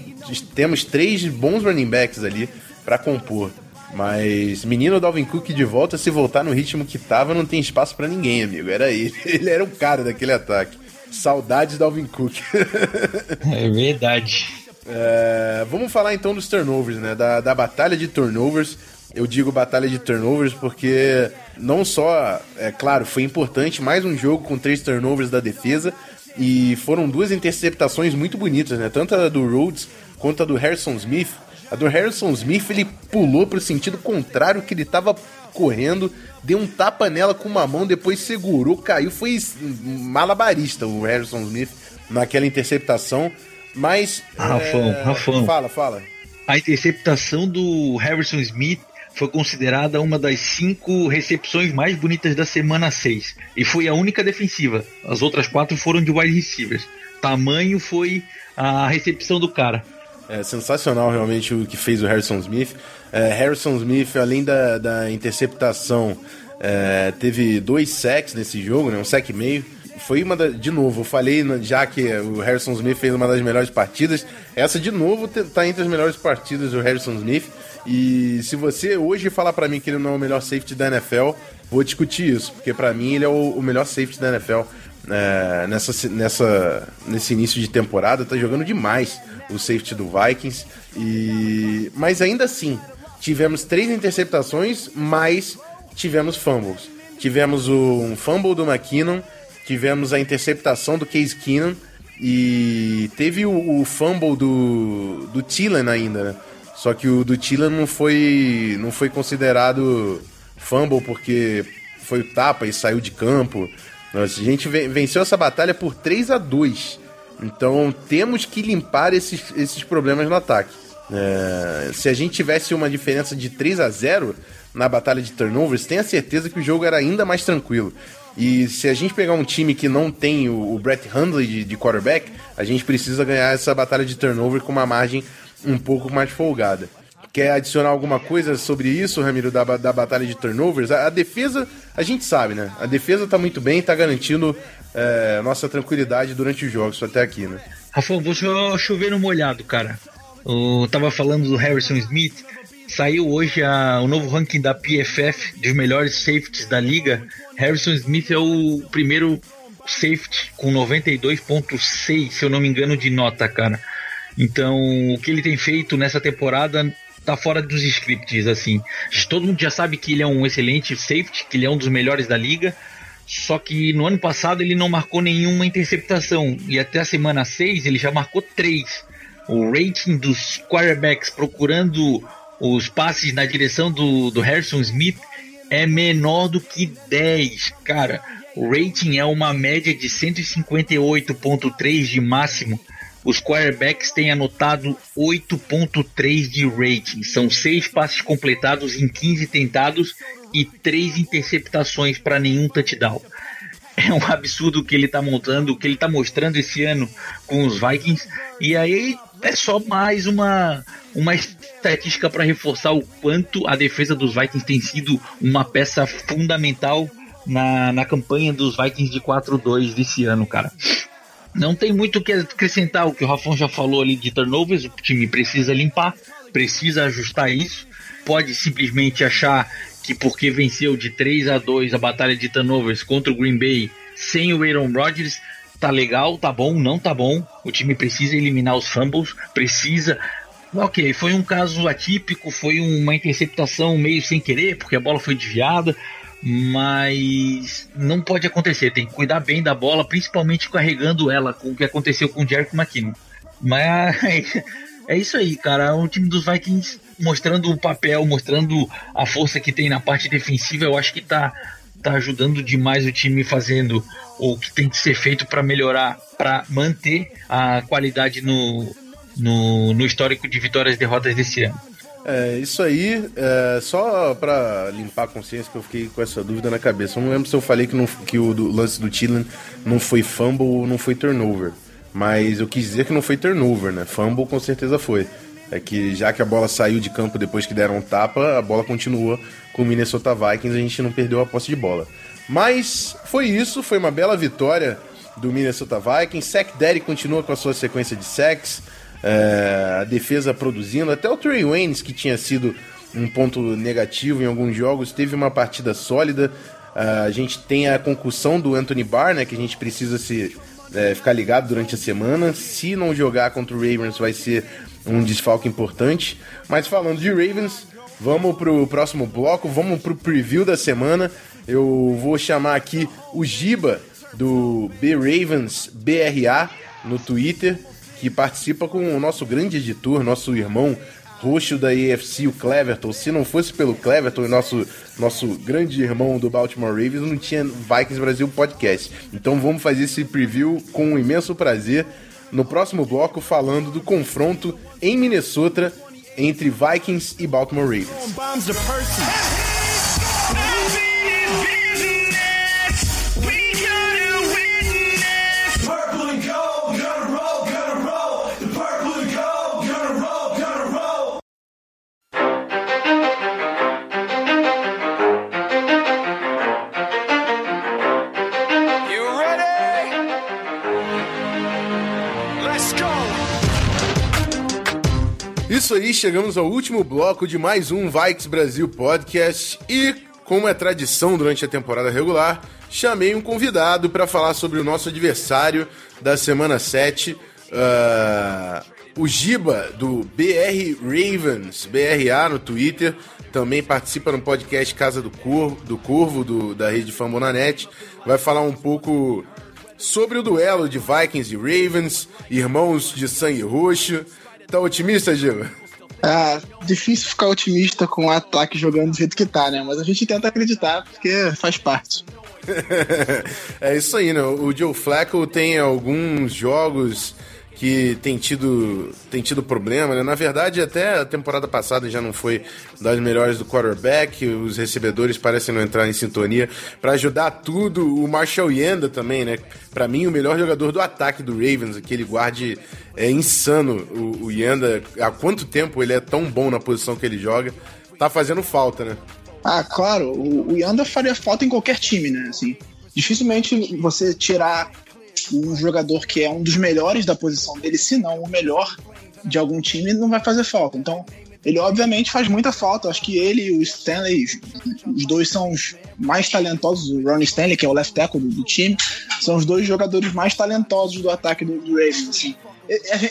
[SPEAKER 1] Temos três bons running backs ali para compor. Mas menino Dalvin Cook de volta, se voltar no ritmo que tava, não tem espaço para ninguém, amigo. Era ele. Ele era o cara daquele ataque. Saudades Dalvin Cook.
[SPEAKER 2] é verdade.
[SPEAKER 1] É, vamos falar então dos turnovers, né? Da, da batalha de turnovers. Eu digo batalha de turnovers porque não só, é claro, foi importante mais um jogo com três turnovers da defesa e foram duas interceptações muito bonitas, né? Tanto a do Rhodes quanto a do Harrison Smith. A do Harrison Smith ele pulou para o sentido contrário que ele estava correndo, deu um tapa nela com uma mão, depois segurou, caiu, foi malabarista o Harrison Smith naquela interceptação. Mas.
[SPEAKER 2] Rafão, é... Rafão.
[SPEAKER 1] Fala, fala.
[SPEAKER 2] A interceptação do Harrison Smith foi considerada uma das cinco recepções mais bonitas da semana 6. E foi a única defensiva. As outras quatro foram de wide receivers. Tamanho foi a recepção do cara.
[SPEAKER 1] É sensacional realmente o que fez o Harrison Smith. É, Harrison Smith, além da, da interceptação, é, teve dois sacks nesse jogo, né, um sack e meio foi uma da, de novo, eu falei já que o Harrison Smith fez uma das melhores partidas. Essa de novo tá entre as melhores partidas do Harrison Smith. E se você hoje falar para mim que ele não é o melhor safety da NFL, vou discutir isso, porque para mim ele é o, o, melhor safety da NFL é, nessa, nessa, nesse início de temporada. Tá jogando demais o safety do Vikings. E mas ainda assim tivemos três interceptações, mas tivemos fumbles. Tivemos um fumble do McKinnon tivemos a interceptação do Case Keenum e teve o, o fumble do, do Thielen ainda, né? Só que o do Thielen não foi, não foi considerado fumble porque foi o tapa e saiu de campo. A gente ven- venceu essa batalha por 3 a 2 Então temos que limpar esses, esses problemas no ataque. É, se a gente tivesse uma diferença de 3 a 0 na batalha de turnovers, tenha certeza que o jogo era ainda mais tranquilo. E se a gente pegar um time que não tem o, o Brett Hundley de, de quarterback, a gente precisa ganhar essa batalha de turnover com uma margem um pouco mais folgada. Quer adicionar alguma coisa sobre isso, Ramiro, da, da batalha de turnovers? A, a defesa, a gente sabe, né? A defesa tá muito bem, tá garantindo é, nossa tranquilidade durante os jogos até aqui, né?
[SPEAKER 2] Rafa, vou só chover no molhado, cara. Eu tava falando do Harrison Smith. Saiu hoje a- o novo ranking da PFF dos melhores safeties da liga. Harrison Smith é o primeiro safety com 92.6, se eu não me engano, de nota, cara. Então, o que ele tem feito nessa temporada tá fora dos scripts, assim. Todo mundo já sabe que ele é um excelente safety, que ele é um dos melhores da liga. Só que no ano passado ele não marcou nenhuma interceptação. E até a semana 6 ele já marcou 3. O rating dos quarterbacks procurando os passes na direção do, do Harrison Smith é menor do que 10. Cara, o rating é uma média de 158,3 de máximo. Os quarterbacks têm anotado 8.3 de rating. São 6 passes completados em 15 tentados e 3 interceptações para nenhum touchdown. É um absurdo o que ele está montando, o que ele está mostrando esse ano com os Vikings. E aí é só mais uma, uma estatística para reforçar o quanto a defesa dos Vikings tem sido uma peça fundamental na, na campanha dos Vikings de 4-2 desse ano, cara. Não tem muito o que acrescentar o que o Rafão já falou ali de turnovers. O time precisa limpar, precisa ajustar isso. Pode simplesmente achar que porque venceu de 3 a 2 a batalha de turnovers contra o Green Bay sem o Aaron Rodgers, tá legal, tá bom, não tá bom. O time precisa eliminar os fumbles, precisa. Ok, foi um caso atípico, foi uma interceptação meio sem querer, porque a bola foi desviada mas não pode acontecer. Tem que cuidar bem da bola, principalmente carregando ela, com o que aconteceu com o Jericho McKinnon. Mas é isso aí, cara. O time dos Vikings mostrando o papel, mostrando a força que tem na parte defensiva, eu acho que tá, tá ajudando demais o time fazendo o que tem que ser feito para melhorar, para manter a qualidade no, no, no histórico de vitórias e derrotas desse ano.
[SPEAKER 1] É, isso aí, é, só pra limpar a consciência que eu fiquei com essa dúvida na cabeça. Eu não lembro se eu falei que, não, que o do, lance do Thielen não foi fumble ou não foi turnover. Mas eu quis dizer que não foi turnover, né? Fumble com certeza foi. É que já que a bola saiu de campo depois que deram um tapa, a bola continua com o Minnesota Vikings, a gente não perdeu a posse de bola. Mas foi isso, foi uma bela vitória do Minnesota Vikings. Sack Daddy continua com a sua sequência de sacks. É, a defesa produzindo. Até o Trey Waynes, que tinha sido um ponto negativo em alguns jogos, teve uma partida sólida. A gente tem a concussão do Anthony Barr, né, que a gente precisa se, é, ficar ligado durante a semana. Se não jogar contra o Ravens, vai ser um desfalque importante. Mas falando de Ravens, vamos pro próximo bloco, vamos pro preview da semana. Eu vou chamar aqui o Giba do B Ravens BRA no Twitter que participa com o nosso grande editor, nosso irmão roxo da AFC, o Cleverton. Se não fosse pelo Cleverton, nosso, nosso grande irmão do Baltimore Ravens, não tinha Vikings Brasil Podcast. Então vamos fazer esse preview com um imenso prazer no próximo bloco, falando do confronto em Minnesota entre Vikings e Baltimore Ravens. Isso aí, chegamos ao último bloco de mais um Vikes Brasil Podcast e, como é tradição durante a temporada regular, chamei um convidado para falar sobre o nosso adversário da semana 7, uh, o Giba, do BR Ravens, BRA no Twitter, também participa no podcast Casa do Corvo, do, Corvo, do, da rede Fambonanet, vai falar um pouco sobre o duelo de Vikings e Ravens, irmãos de sangue roxo. Tá otimista, Giba?
[SPEAKER 6] Ah, difícil ficar otimista com o ataque jogando do jeito que tá, né? Mas a gente tenta acreditar porque faz parte.
[SPEAKER 1] é isso aí, né? O Joe Flacco tem alguns jogos que tem tido, tem tido problema, né? Na verdade, até a temporada passada já não foi das melhores do quarterback, os recebedores parecem não entrar em sintonia. Para ajudar tudo, o Marshall Yanda também, né? Para mim, o melhor jogador do ataque do Ravens, aquele guarde é insano. O, o Yanda, há quanto tempo ele é tão bom na posição que ele joga? Tá fazendo falta, né?
[SPEAKER 6] Ah, claro, o, o Yanda faria falta em qualquer time, né? Assim, dificilmente você tirar um jogador que é um dos melhores da posição dele, se não o melhor de algum time, não vai fazer falta. Então, ele obviamente faz muita falta. Acho que ele e o Stanley, os dois são os mais talentosos. O Ronnie Stanley, que é o left tackle do, do time, são os dois jogadores mais talentosos do ataque do, do Ravens. Assim.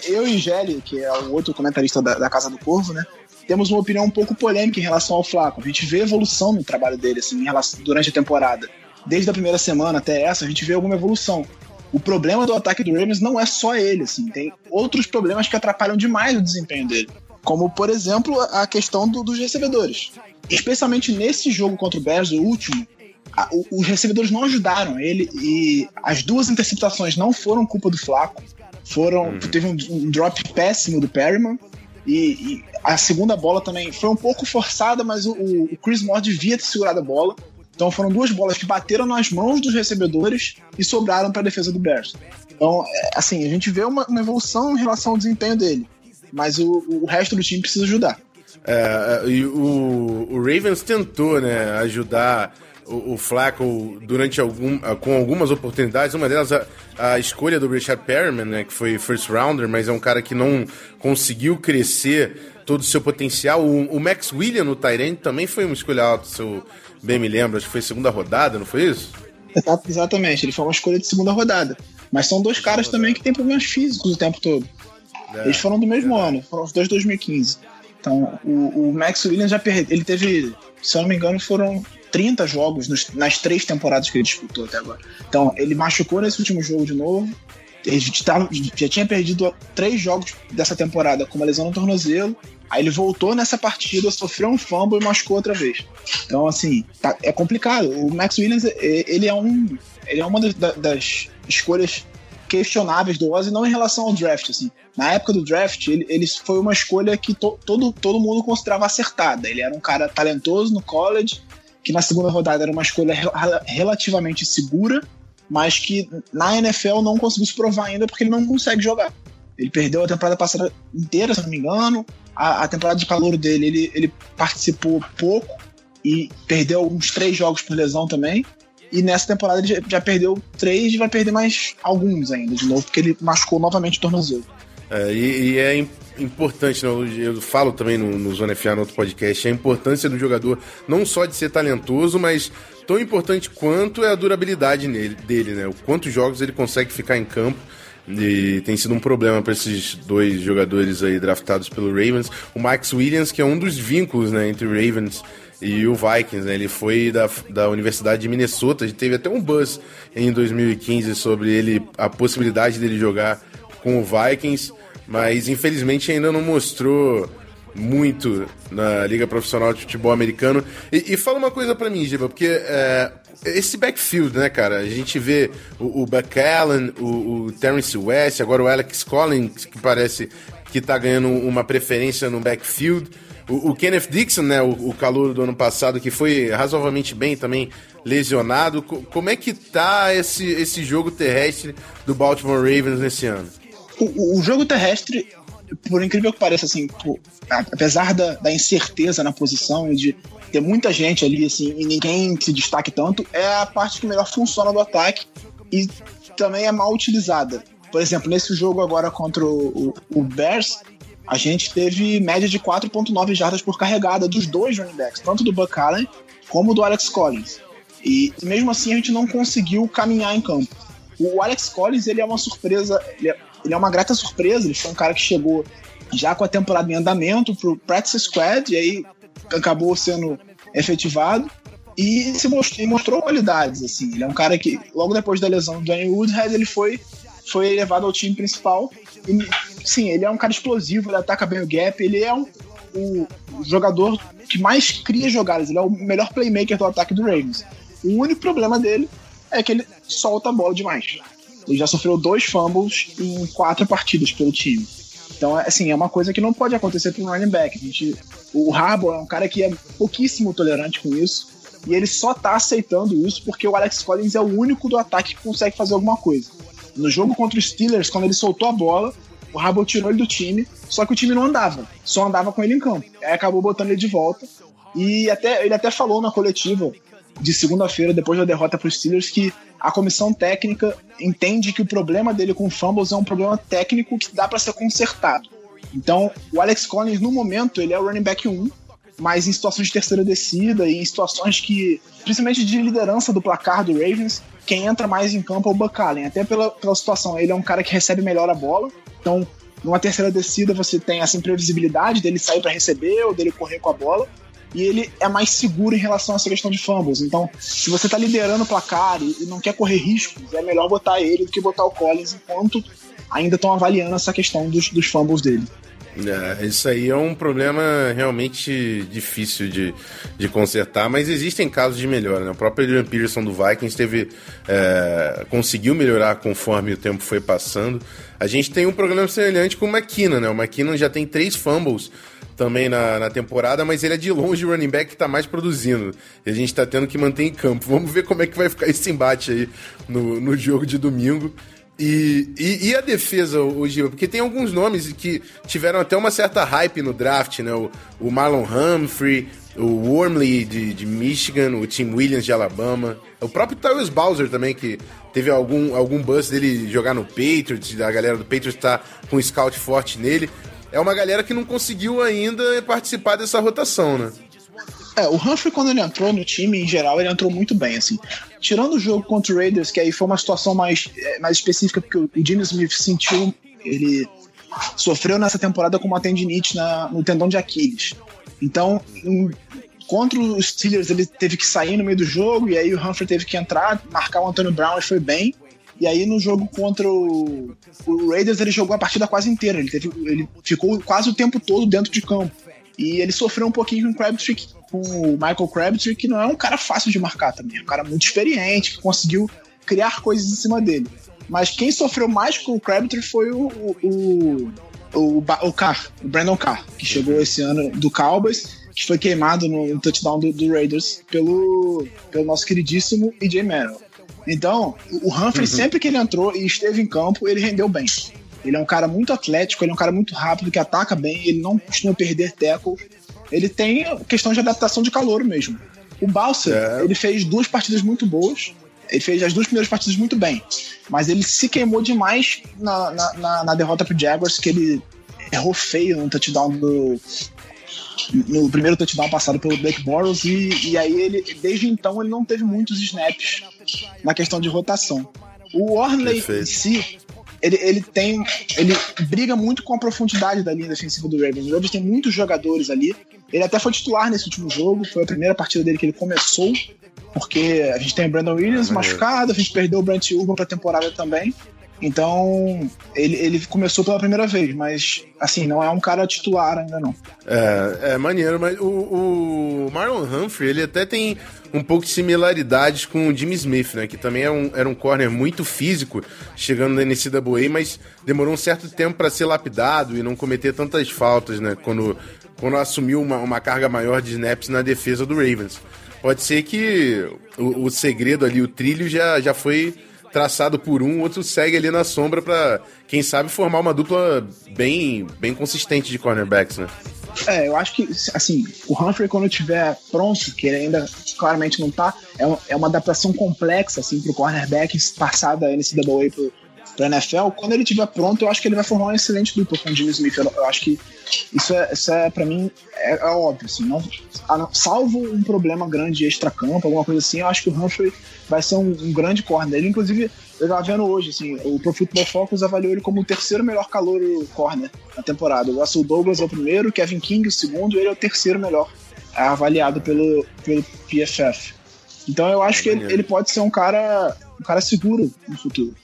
[SPEAKER 6] Eu e Gelli, que é o outro comentarista da, da Casa do Corvo, né? Temos uma opinião um pouco polêmica em relação ao Flaco. A gente vê evolução no trabalho dele assim, relação, durante a temporada. Desde a primeira semana até essa, a gente vê alguma evolução o problema do ataque do Ravens não é só ele, assim, tem outros problemas que atrapalham demais o desempenho dele. Como, por exemplo, a questão do, dos recebedores. Especialmente nesse jogo contra o Bears, o último, a, o, os recebedores não ajudaram ele e as duas interceptações não foram culpa do Flaco. Foram, uhum. Teve um, um, drop péssimo do Perryman e, e, a segunda bola também foi um pouco forçada, mas o, o Chris Moore devia ter segurado a bola. Então foram duas bolas que bateram nas mãos dos recebedores e sobraram para a defesa do Bears. Então, é, assim, a gente vê uma, uma, evolução em relação ao desempenho dele, mas o, o resto do time precisa ajudar.
[SPEAKER 1] É, e o, o, Ravens tentou, né, ajudar o, o Flacco durante algum, com algumas oportunidades. Uma delas, a, a escolha do Richard Perryman, né, que foi first rounder, mas é um cara que não conseguiu crescer todo o seu potencial. O, o Max Williams no Tyrant também foi uma escolha alta, seu bem me lembro, acho que foi segunda rodada, não foi isso?
[SPEAKER 6] Exatamente, ele foi uma escolha de segunda rodada. Mas são dois caras também que têm problemas físicos o tempo todo. É, Eles foram do mesmo é. ano, foram os dois 2015. Então, o, o, Max Williams já perdeu. Ele teve, se eu não me engano, foram 30 jogos nos, nas três temporadas que ele disputou até agora. Então, ele machucou nesse último jogo de novo. Ele já, já tinha perdido três jogos dessa temporada com uma lesão no tornozelo. Aí ele voltou nessa partida, sofreu um fumble e machucou outra vez. Então, assim, tá, é complicado. O Max Williams, ele é um. Ele é uma das, das escolhas questionáveis do Ozzy, não em relação ao draft, assim. Na época do draft, ele, ele foi uma escolha que to, todo, todo mundo considerava acertada. Ele era um cara talentoso no college, que na segunda rodada era uma escolha relativamente segura, mas que na NFL não conseguiu se provar ainda porque ele não consegue jogar. Ele perdeu a temporada passada inteira, se não me engano. A, a temporada de calor dele, ele, ele participou pouco e perdeu uns três jogos por lesão também. E nessa temporada ele já, já perdeu três e vai perder mais alguns ainda de novo, porque ele machucou novamente o tornozelo.
[SPEAKER 1] É, e, e, é importante, eu falo também no, no Zona FA, no outro podcast, a importância do jogador não só de ser talentoso, mas tão importante quanto é a durabilidade nele, dele, né? O quantos jogos ele consegue ficar em campo e tem sido um problema para esses dois jogadores aí draftados pelo Ravens. O Max Williams, que é um dos vínculos né, entre o Ravens e o Vikings, né? Ele foi da, da Universidade de Minnesota, teve até um buzz em 2015 sobre ele, a possibilidade dele jogar com o Vikings, mas infelizmente ainda não mostrou muito na Liga Profissional de Futebol Americano. E, e fala uma coisa para mim, Giba, porque é, esse backfield, né, cara? A gente vê o, o Buck Allen, o, o Terrence West, agora o Alex Collins, que parece que tá ganhando uma preferência no backfield. O, o Kenneth Dixon, né, o, o calor do ano passado, que foi razoavelmente bem também lesionado. Como é que tá esse, esse jogo terrestre do Baltimore Ravens nesse ano?
[SPEAKER 6] O, o jogo terrestre, por incrível que pareça, assim, por, apesar da, da incerteza na posição e de ter muita gente ali, assim, e ninguém se destaque tanto, é a parte que melhor funciona do ataque e também é mal utilizada. Por exemplo, nesse jogo agora contra o, o, Bears, a gente teve média de 4.9 jardas por carregada dos dois running backs, tanto do Buck Allen como do Alex Collins. E mesmo assim a gente não conseguiu caminhar em campo. O Alex Collins, ele é uma surpresa, ele é, ele é uma grata surpresa, ele foi um cara que chegou já com a temporada em andamento pro practice squad e aí acabou sendo efetivado e se mostrou, mostrou qualidades, assim. Ele é um cara que, logo depois da lesão do Danny Woodhead, ele foi, foi levado ao time principal. E, sim, ele é um cara explosivo, ele ataca bem o gap, ele é um, o jogador que mais cria jogadas, ele é o melhor playmaker do ataque do Ravens. O único problema dele é que ele solta a bola demais. Ele já sofreu dois fumbles em quatro partidas pelo time. Então, assim, é uma coisa que não pode acontecer para um running back. A gente, o Harbour é um cara que é pouquíssimo tolerante com isso. E ele só tá aceitando isso porque o Alex Collins é o único do ataque que consegue fazer alguma coisa. No jogo contra os Steelers, quando ele soltou a bola, o Harbour tirou ele do time, só que o time não andava, só andava com ele em campo. Aí acabou botando ele de volta. E até, ele até falou na coletiva de segunda-feira, depois da derrota para os Steelers, que a comissão técnica entende que o problema dele com fumbles é um problema técnico que dá para ser consertado. Então, o Alex Collins, no momento, ele é o running back 1, mas em situações de terceira descida e em situações que, principalmente de liderança do placar do Ravens, quem entra mais em campo é o Buck Allen, até pela, pela situação. Ele é um cara que recebe melhor a bola, então numa terceira descida você tem essa imprevisibilidade dele sair para receber ou dele correr com a bola e ele é mais seguro em relação a essa questão de fumbles. Então, se você está liderando o placar e, não quer correr riscos, é melhor botar ele do que botar o Collins enquanto ainda estão avaliando essa questão dos, dos fumbles dele.
[SPEAKER 1] É, isso aí é um problema realmente difícil de, de consertar, mas existem casos de melhora. Né? O próprio Adrian Peterson do Vikings teve, é, conseguiu melhorar conforme o tempo foi passando. A gente tem um problema semelhante com o McKinnon, né? O McKinnon já tem três fumbles também na, na temporada, mas ele é de longe o running back que está mais produzindo. E a gente está tendo que manter em campo. Vamos ver como é que vai ficar esse embate aí no, no jogo de domingo. E, e, e, a defesa, o Gil? Porque tem alguns nomes que tiveram até uma certa hype no draft, né? O, o Marlon Humphrey, o Wormley de, de, Michigan, o Tim Williams de Alabama, o próprio Tyrus Bowser também, que teve algum, algum buzz dele jogar no Patriots, a galera do Patriots tá com um scout forte nele é uma galera que não conseguiu ainda participar dessa rotação, né?
[SPEAKER 6] É, o Humphrey, quando ele entrou no time, em geral, ele entrou muito bem, assim. Tirando o jogo contra o Raiders, que aí foi uma situação mais, é, mais específica, porque o Gene Smith sentiu, ele sofreu nessa temporada com uma tendinite na, no tendão de Aquiles. Então, em, contra os Steelers, ele teve que sair no meio do jogo, e aí o Humphrey teve que entrar, marcar o Antônio Brown e foi bem. E aí no jogo contra o, o Raiders ele jogou a partida quase inteira. Ele, teve, ele ficou quase o tempo todo dentro de campo. E ele sofreu um pouquinho com o Crabtree, com o Michael Crabtree, que não é um cara fácil de marcar também. É um cara muito experiente, que conseguiu criar coisas em cima dele. Mas quem sofreu mais com o Crabtree foi o, o, o, o Carr, o Brandon Carr, que chegou esse ano do Cowboys, que foi queimado no touchdown do, Raiders pelo, pelo nosso queridíssimo EJ Merrill. Então, o Humphrey, uhum. sempre que ele entrou e esteve em campo, ele rendeu bem. Ele é um cara muito atlético, ele é um cara muito rápido, que ataca bem, ele não costuma perder tackle. Ele tem questão de adaptação de calor mesmo. O Balser, é. ele fez duas partidas muito boas, ele fez as duas primeiras partidas muito bem, mas ele se queimou demais na, na, na, na derrota pro Jaguars, que ele errou feio no touchdown do, no primeiro touchdown passado pelo Blake Bortles e, e aí ele desde então ele não teve muitos snaps na questão de rotação. O Orley em si, ele, ele tem. Ele briga muito com a profundidade da linha defensiva do Ravens. O Ravens tem muitos jogadores ali. Ele até foi titular nesse último jogo, foi a primeira partida dele que ele começou, porque a gente tem o Brandon Williams ah, machucado, a gente perdeu o Brent Urban pra temporada também. Então, ele, ele começou pela primeira vez, mas, assim, não é um cara titular ainda não.
[SPEAKER 1] É, é maneiro, mas o, o Marlon Humphrey, ele até tem um pouco de similaridades com o Jimmy Smith, né? Que também é um, era um corner muito físico, chegando na NCAA, mas demorou um certo tempo para ser lapidado e não cometer tantas faltas, né? Quando, quando assumiu uma, uma carga maior de snaps na defesa do Ravens. Pode ser que o, o segredo ali, o trilho, já, já foi traçado por um, o outro segue ali na sombra para quem sabe formar uma dupla bem, bem consistente de cornerbacks, né?
[SPEAKER 6] É, eu acho que, assim, o Humphrey, quando estiver pronto, que ele ainda claramente não tá, é, uma, é uma adaptação complexa, assim, pro cornerback passar da NCAA pro, pro NFL. Quando ele estiver pronto, eu acho que ele vai formar uma excelente dupla com o Jimmy Smith. Eu, eu acho que isso é, isso é para mim, é, é, óbvio, assim, não, salvo um problema grande extra-campo, alguma coisa assim, eu acho que o Humphrey vai ser um, um grande corner. Ele, inclusive, eu tava vendo hoje, assim, o Pro Football Focus avaliou ele como o terceiro melhor calor corner na temporada. O Russell Douglas é o primeiro, Kevin King o segundo, ele é o terceiro melhor é avaliado pelo, pelo PFF. Então eu acho que ele, ele pode ser um cara, um cara seguro no futuro.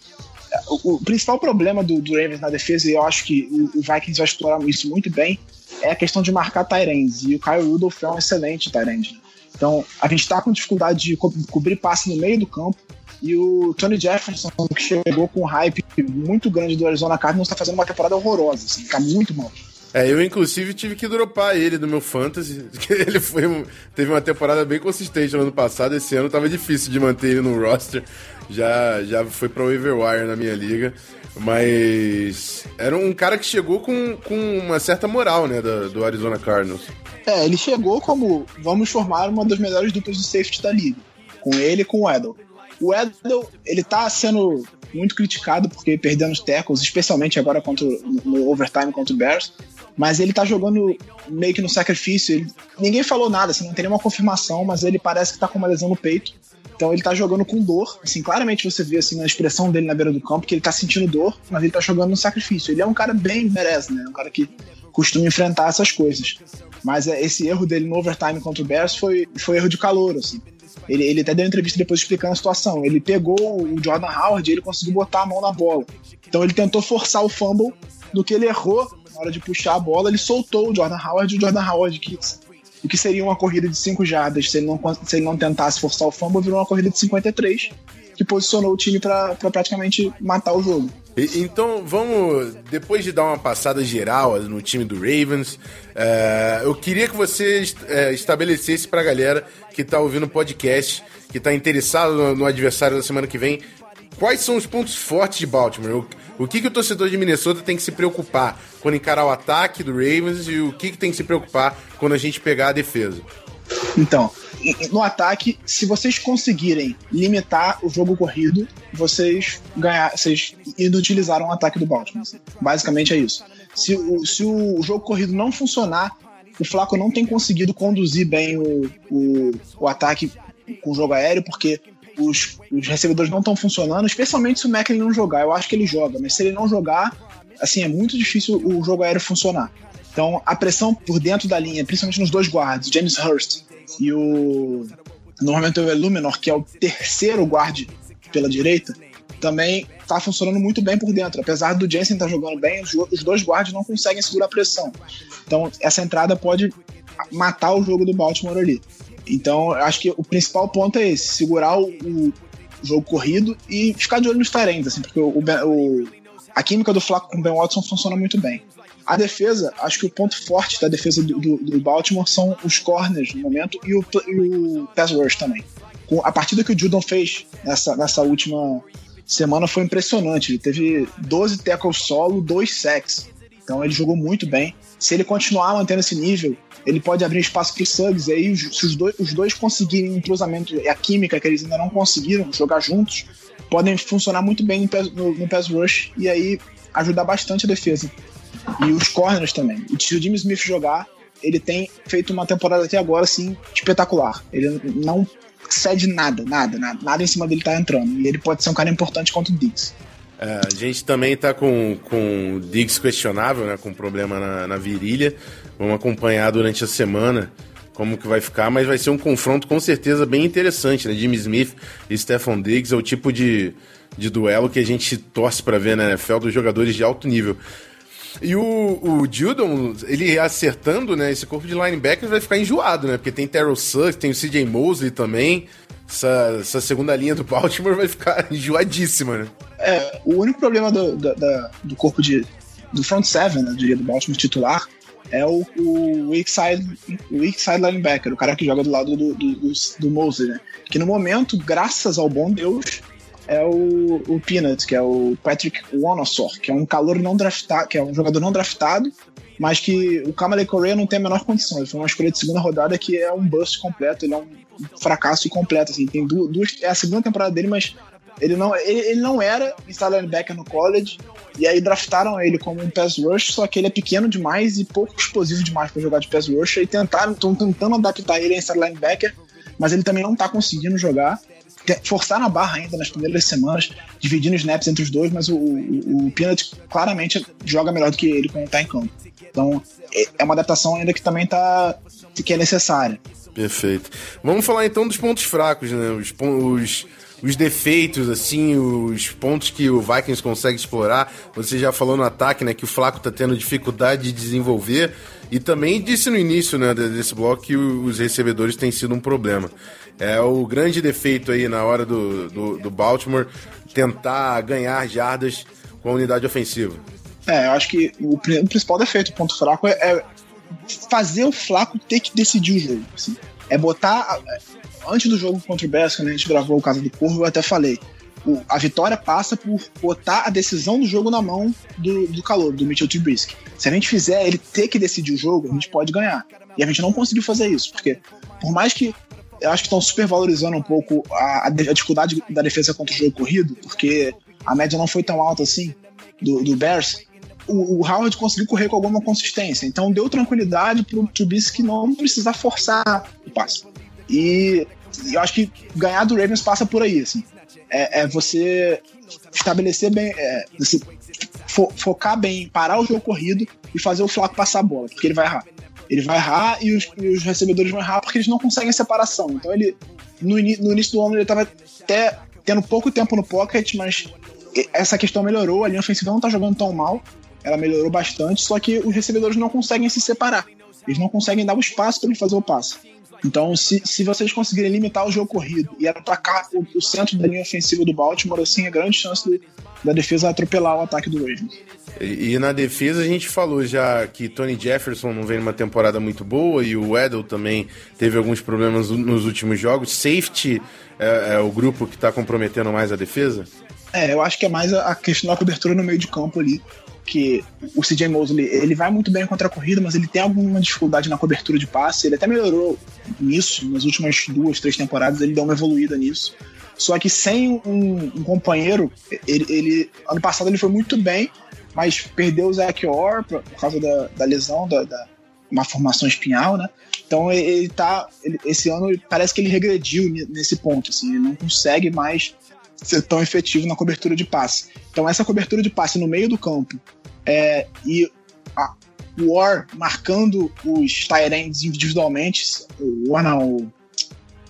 [SPEAKER 6] O, o principal problema do, do, Ravens na defesa, e eu acho que o, o, Vikings vai explorar isso muito bem, é a questão de marcar Tyrands. E o Kyle Rudolph é um excelente Tyrande. Então, a gente está com dificuldade de co cobrir passe no meio do campo. E o Tony Jefferson, que chegou com um hype muito grande do Arizona Cardinals, está fazendo uma temporada horrorosa, assim, tá muito mal.
[SPEAKER 1] É, eu inclusive tive que dropar ele do meu fantasy, ele foi teve uma temporada bem consistente no ano passado, esse ano tava difícil de manter ele no roster, já, já foi pra waiver wire na minha liga, mas era um cara que chegou com, com uma certa moral, né, do, do Arizona Cardinals.
[SPEAKER 6] É, ele chegou como vamos formar uma das melhores duplas de safety da liga, com ele e com o Edel. O Edel, ele tá sendo muito criticado porque perdendo os tackles, especialmente agora contra no overtime contra o Bears, mas ele tá jogando meio que no sacrifício. ele- ninguém falou nada, assim, não tem nenhuma confirmação, mas ele parece que tá com uma lesão no peito. Então ele tá jogando com dor, assim, claramente você vê assim na expressão dele na beira do campo que ele tá sentindo dor, mas ele tá jogando no sacrifício. Ele é um cara bem merece, né? Um cara que costuma enfrentar essas coisas. Mas é, esse erro dele no overtime contra o Bears foi, foi erro de calor, assim. Ele, ele até deu entrevista depois explicando a situação. Ele pegou o Jordan Howard e ele conseguiu botar a mão na bola. Então ele tentou forçar o fumble do que ele errou na hora de puxar a bola. Ele soltou o Jordan Howard e o Jordan Howard, que, o que seria uma corrida de 5 jardas se ele, não, se ele não tentasse forçar o fumble, virou uma corrida de 53, que posicionou o time para praticamente matar o jogo.
[SPEAKER 1] Então, vamos, depois de dar uma passada geral no time do Ravens, é, eu queria que você é, estabelecesse pra galera que tá ouvindo o podcast, que tá interessado no, no adversário da semana que vem, quais são os pontos fortes de Baltimore? O, o que, que o torcedor de Minnesota tem que se preocupar quando encarar o ataque do Ravens e o que, que tem que se preocupar quando a gente pegar a defesa?
[SPEAKER 6] Então, no ataque, se vocês conseguirem limitar o jogo corrido, vocês ganhar, vocês inutilizaram o ataque do Baltimore. Basicamente é isso. Se o, se o jogo corrido não funcionar, o Flaco não tem conseguido conduzir bem o, o, o ataque com o jogo aéreo, porque os, os recebedores não estão funcionando, especialmente se o Macklin não jogar. Eu acho que ele joga, mas se ele não jogar, assim, é muito difícil o jogo aéreo funcionar. Então, a pressão por dentro da linha, principalmente nos dois guards, James Hurst e o. Normalmente o Illuminor, que é o terceiro guard pela direita, também tá funcionando muito bem por dentro. Apesar do Jensen estar jogando bem, os, dois guards não conseguem segurar a pressão. Então, essa entrada pode matar o jogo do Baltimore ali. Então, acho que o principal ponto é esse: segurar o, o jogo corrido e ficar de olho nos Tyrants, assim, porque o, o- a química do Flaco com o Ben Watson funciona muito bem. A defesa, acho que o ponto forte da defesa do, do- do Baltimore são os corners no momento e o, e o pass rush também. Com a partida que o Judon fez nessa, nessa última semana foi impressionante. Ele teve 12 tackles solo, 2 sacks. Então ele jogou muito bem. Se ele continuar mantendo esse nível, ele pode abrir espaço para os Suggs. E aí, se os dois, os dois conseguirem um entrosamento e a química que eles ainda não conseguiram jogar juntos, podem funcionar muito bem no pass, no, no pass rush e aí ajudar bastante a defesa. E os corners também. E se o Jimmy Smith jogar, ele tem feito uma temporada até agora assim espetacular. Ele não cede nada, nada, nada, nada em cima dele tá entrando. E ele pode ser um cara importante contra o Diggs.
[SPEAKER 1] É, a gente também tá com, com o Diggs questionável, né? Com problema na, na virilha. Vamos acompanhar durante a semana como que vai ficar, mas vai ser um confronto com certeza bem interessante, né? Jimmy Smith e Stephon Diggs é o tipo de, de duelo que a gente torce para ver na NFL dos jogadores de alto nível. E o, o Judon, ele acertando, né? Esse corpo de linebackers vai ficar enjoado, né? Porque tem Terrell Suggs, tem o CJ Mosley também. Essa, essa segunda linha do Baltimore vai ficar enjoadíssima, né?
[SPEAKER 6] É, o único problema do, da- do corpo de. do front seven, né, eu diria, do Baltimore titular, é o, o weak, side, weak side linebacker, o cara que joga do lado do, do, do, do né? Que no momento, graças ao bom Deus, é o, o Peanut, que é o Patrick Wonosaur, que é um calor não draftado, que é um jogador não draftado, mas que o Kamalei Correa não tem a menor condição. Ele foi uma escolha de segunda rodada que é um bust completo, ele é um fracasso completo. Assim, tem du- duas, é a segunda temporada dele, mas ele não, ele, ele não era inside linebacker no college, e aí draftaram ele como um pass rush, só que ele é pequeno demais e pouco explosivo demais para jogar de pass rush, e tentaram, estão tentando adaptar ele a inside linebacker, mas ele também não tá conseguindo jogar. Forçaram a barra ainda nas primeiras semanas, dividindo os snaps entre os dois, mas o, o, o Peanut claramente joga melhor do que ele quando tá em campo. Então é- é uma adaptação ainda que também tá, que é necessária.
[SPEAKER 1] Perfeito. Vamos falar então dos pontos fracos, né? Os, os, os defeitos, assim, os pontos que o Vikings consegue explorar. Você já falou no ataque, né? Que o Flaco tá tendo dificuldade de desenvolver. E também disse no início né, desse bloco que os recebedores têm sido um problema. É o grande defeito aí na hora do, do, do Baltimore tentar ganhar jardas com a unidade ofensiva.
[SPEAKER 6] É, eu acho que o, o principal defeito, o ponto fraco, é, é, fazer o Flaco ter que decidir o jogo. Assim. É botar. Antes do jogo contra o Bears, quando a gente gravou o caso do Corvo, eu até falei. O, a vitória passa por botar a decisão do jogo na mão do, do calor, do Mitchell Trubisky. Se a gente fizer ele ter que decidir o jogo, a gente pode ganhar. E a gente não conseguiu fazer isso, porque por mais que eu acho que estão super valorizando um pouco a, a, dificuldade da defesa contra o jogo corrido, porque a média não foi tão alta assim do, do Bears. O, o, Howard conseguiu correr com alguma consistência, então deu tranquilidade para o Trubisky não precisar forçar o passe. E, eu acho que ganhar do Ravens passa por aí, assim. É, é você estabelecer bem, é, fo, focar bem, parar o jogo corrido e fazer o Flaco passar a bola, porque ele vai errar. Ele vai errar e os, e os recebedores vão errar porque eles não conseguem separação. Então ele, no, no início do ano, ele estava até tendo pouco tempo no pocket, mas essa questão melhorou. A linha ofensiva não está jogando tão mal, ela melhorou bastante, só que os recebedores não conseguem se separar. Eles não conseguem dar o espaço para ele fazer o passe. Então, se, se vocês conseguirem limitar o jogo corrido e atacar o, o centro da linha ofensiva do Baltimore, assim, é grande chance de, da defesa atropelar o ataque do Ravens.
[SPEAKER 1] E, e, na defesa a gente falou já que Tony Jefferson não vem numa temporada muito boa e o Edel também teve alguns problemas nos últimos jogos. Safety é, é o grupo que está comprometendo mais a defesa?
[SPEAKER 6] É, eu acho que é mais a questão da cobertura no meio de campo ali que o CJ Mosley ele vai muito bem contra a corrida, mas ele tem alguma dificuldade na cobertura de passe. Ele até melhorou nisso nas últimas duas, três temporadas. Ele deu uma evoluída nisso. Só que sem um, um companheiro, ele, ele, ano passado ele foi muito bem, mas perdeu o Zach Orr por, por causa da, da lesão, da, da, uma formação espinhal, né? Então ele tá, ele, esse ano parece que ele regrediu nesse ponto, assim, ele não consegue mais ser tão efetivo na cobertura de passe. Então essa cobertura de passe no meio do campo é, e a, o War marcando os Tyrands individualmente, o War não, o,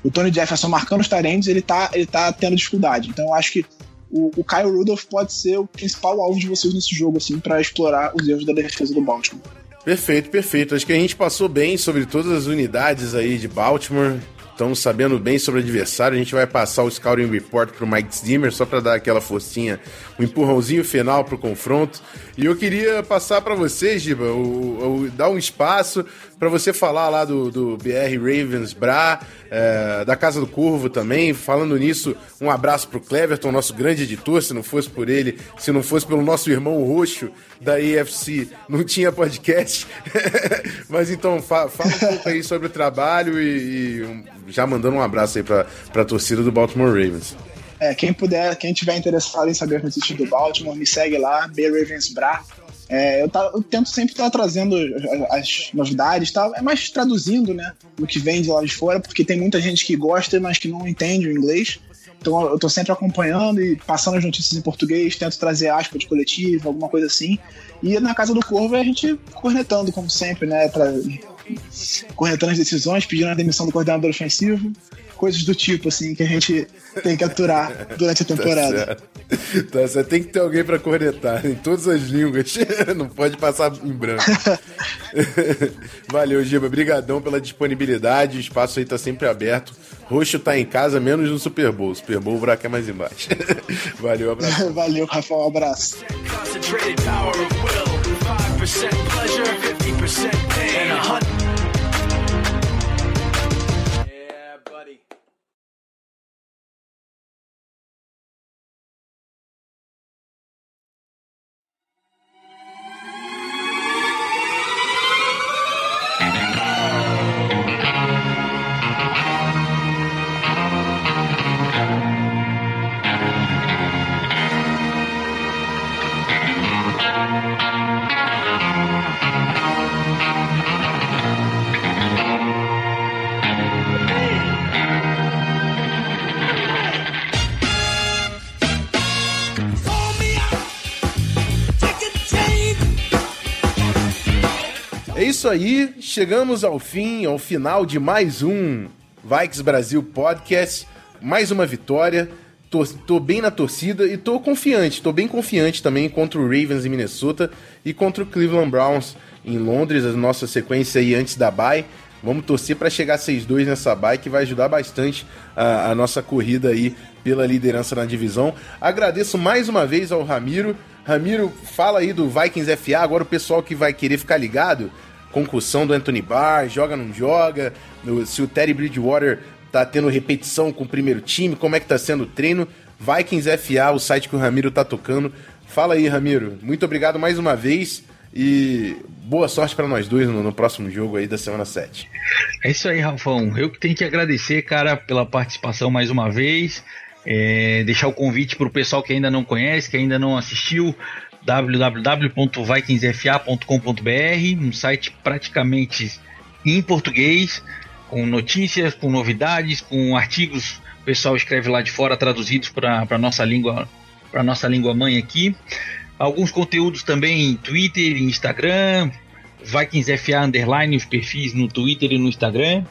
[SPEAKER 6] o Tony Jefferson marcando os Tyrands, ele tá, ele tá tendo dificuldade. Então eu acho que o, o Kyle Rudolph pode ser o principal alvo de vocês nesse jogo, assim, para explorar os erros da defesa do Baltimore.
[SPEAKER 1] Perfeito, perfeito. Acho que a gente passou bem sobre todas as unidades aí de Baltimore. Estamos sabendo bem sobre o adversário. A gente vai passar o Scouting Report pro Mike Zimmer só para dar aquela forcinha, um empurrãozinho final pro confronto. E eu queria passar para você, Giba, o, o, dar um espaço para você falar lá do, do BR Ravens Bra, é, da Casa do Curvo também. Falando nisso, um abraço pro Cleverton, nosso grande editor. Se não fosse por ele, se não fosse pelo nosso irmão roxo da EFC, não tinha podcast. Mas então, fa fala um pouco aí sobre o trabalho e, e já mandando um abraço aí para a torcida do Baltimore Ravens.
[SPEAKER 6] É, quem puder, quem tiver interessado em saber as notícias do Baltimore, me segue lá, B Ravens Bra. É, eu, tá, eu, tento sempre estar trazendo as novidades, tá? é mais traduzindo né, o que vem de lá de fora, porque tem muita gente que gosta, mas que não entende o inglês. Então eu estou sempre acompanhando e passando as notícias em português, tento trazer aspas de coletivo, alguma coisa assim. E na Casa do Corvo a gente cornetando, como sempre, né? Pra, cornetando as decisões, pedindo a demissão do coordenador ofensivo coisas do tipo, assim, que a gente tem que aturar durante a tá temporada.
[SPEAKER 1] tá certo. Tá certo. Tem que ter alguém para cornetar em todas as línguas. Não pode passar em branco. Valeu, Giba. Obrigadão pela disponibilidade. O espaço aí tá sempre aberto. Roxo tá em casa, menos no Super Bowl. Super Bowl o buraco é mais embaixo. Valeu, abraço.
[SPEAKER 6] Valeu, Rafael. Um abraço. Concentrated power of will. 5% pleasure, 50% pain.
[SPEAKER 1] Isso aí, chegamos ao fim, ao final de mais um Vikes Brasil Podcast. Mais uma vitória. tô, tô bem na torcida e tô confiante, tô bem confiante também contra o Ravens em Minnesota e contra o Cleveland Browns em Londres, a nossa sequência aí antes da bye. Vamos torcer para chegar 6-2 nessa bye, que vai ajudar bastante a, a, nossa corrida aí pela liderança na divisão. Agradeço mais uma vez ao Ramiro. Ramiro, fala aí do Vikings FA, agora o pessoal que vai querer ficar ligado, concussão do Anthony Barr, joga não joga, se o Terry Bridgewater tá tendo repetição com o primeiro time, como é que tá sendo o treino. Vikings FA, o site que o Ramiro tá tocando. Fala aí, Ramiro. Muito obrigado mais uma vez e boa sorte para nós dois no, no, próximo jogo aí da semana 7.
[SPEAKER 2] É isso aí, Rafão. Eu que tenho que agradecer, cara, pela participação mais uma vez. É, deixar o convite para o pessoal que ainda não conhece, que ainda não assistiu, www.vikingsfa.com.br, um site praticamente em português, com notícias, com novidades, com artigos. O pessoal escreve lá de fora traduzidos para nossa língua, para nossa língua mãe aqui. Alguns conteúdos também em Twitter e Instagram, VikingsFA Underline, os perfis no Twitter e no Instagram.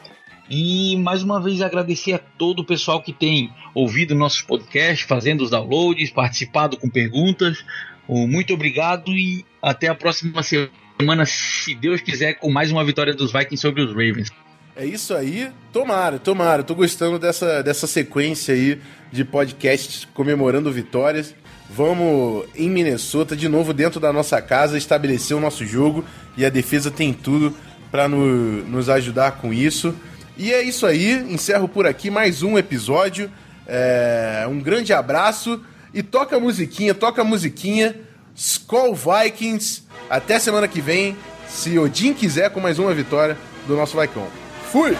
[SPEAKER 2] E mais uma vez agradecer a todo o pessoal que tem ouvido nossos podcasts, fazendo os downloads, participado com perguntas. Muito obrigado e até a próxima semana, se Deus quiser, com mais uma vitória dos Vikings sobre os Ravens.
[SPEAKER 1] É isso aí. Tomara, tomara. Tô gostando dessa, dessa sequência aí de podcasts comemorando vitórias. Vamos em Minnesota, de novo dentro da nossa casa, estabelecer o nosso jogo e a defesa tem tudo para no, nos ajudar com isso. E é isso aí, encerro por aqui mais um episódio. É, um grande abraço e toca a musiquinha, toca a musiquinha. Skull Vikings. Até semana que vem, se Odin quiser, com mais uma vitória do nosso Vaicão. Fui!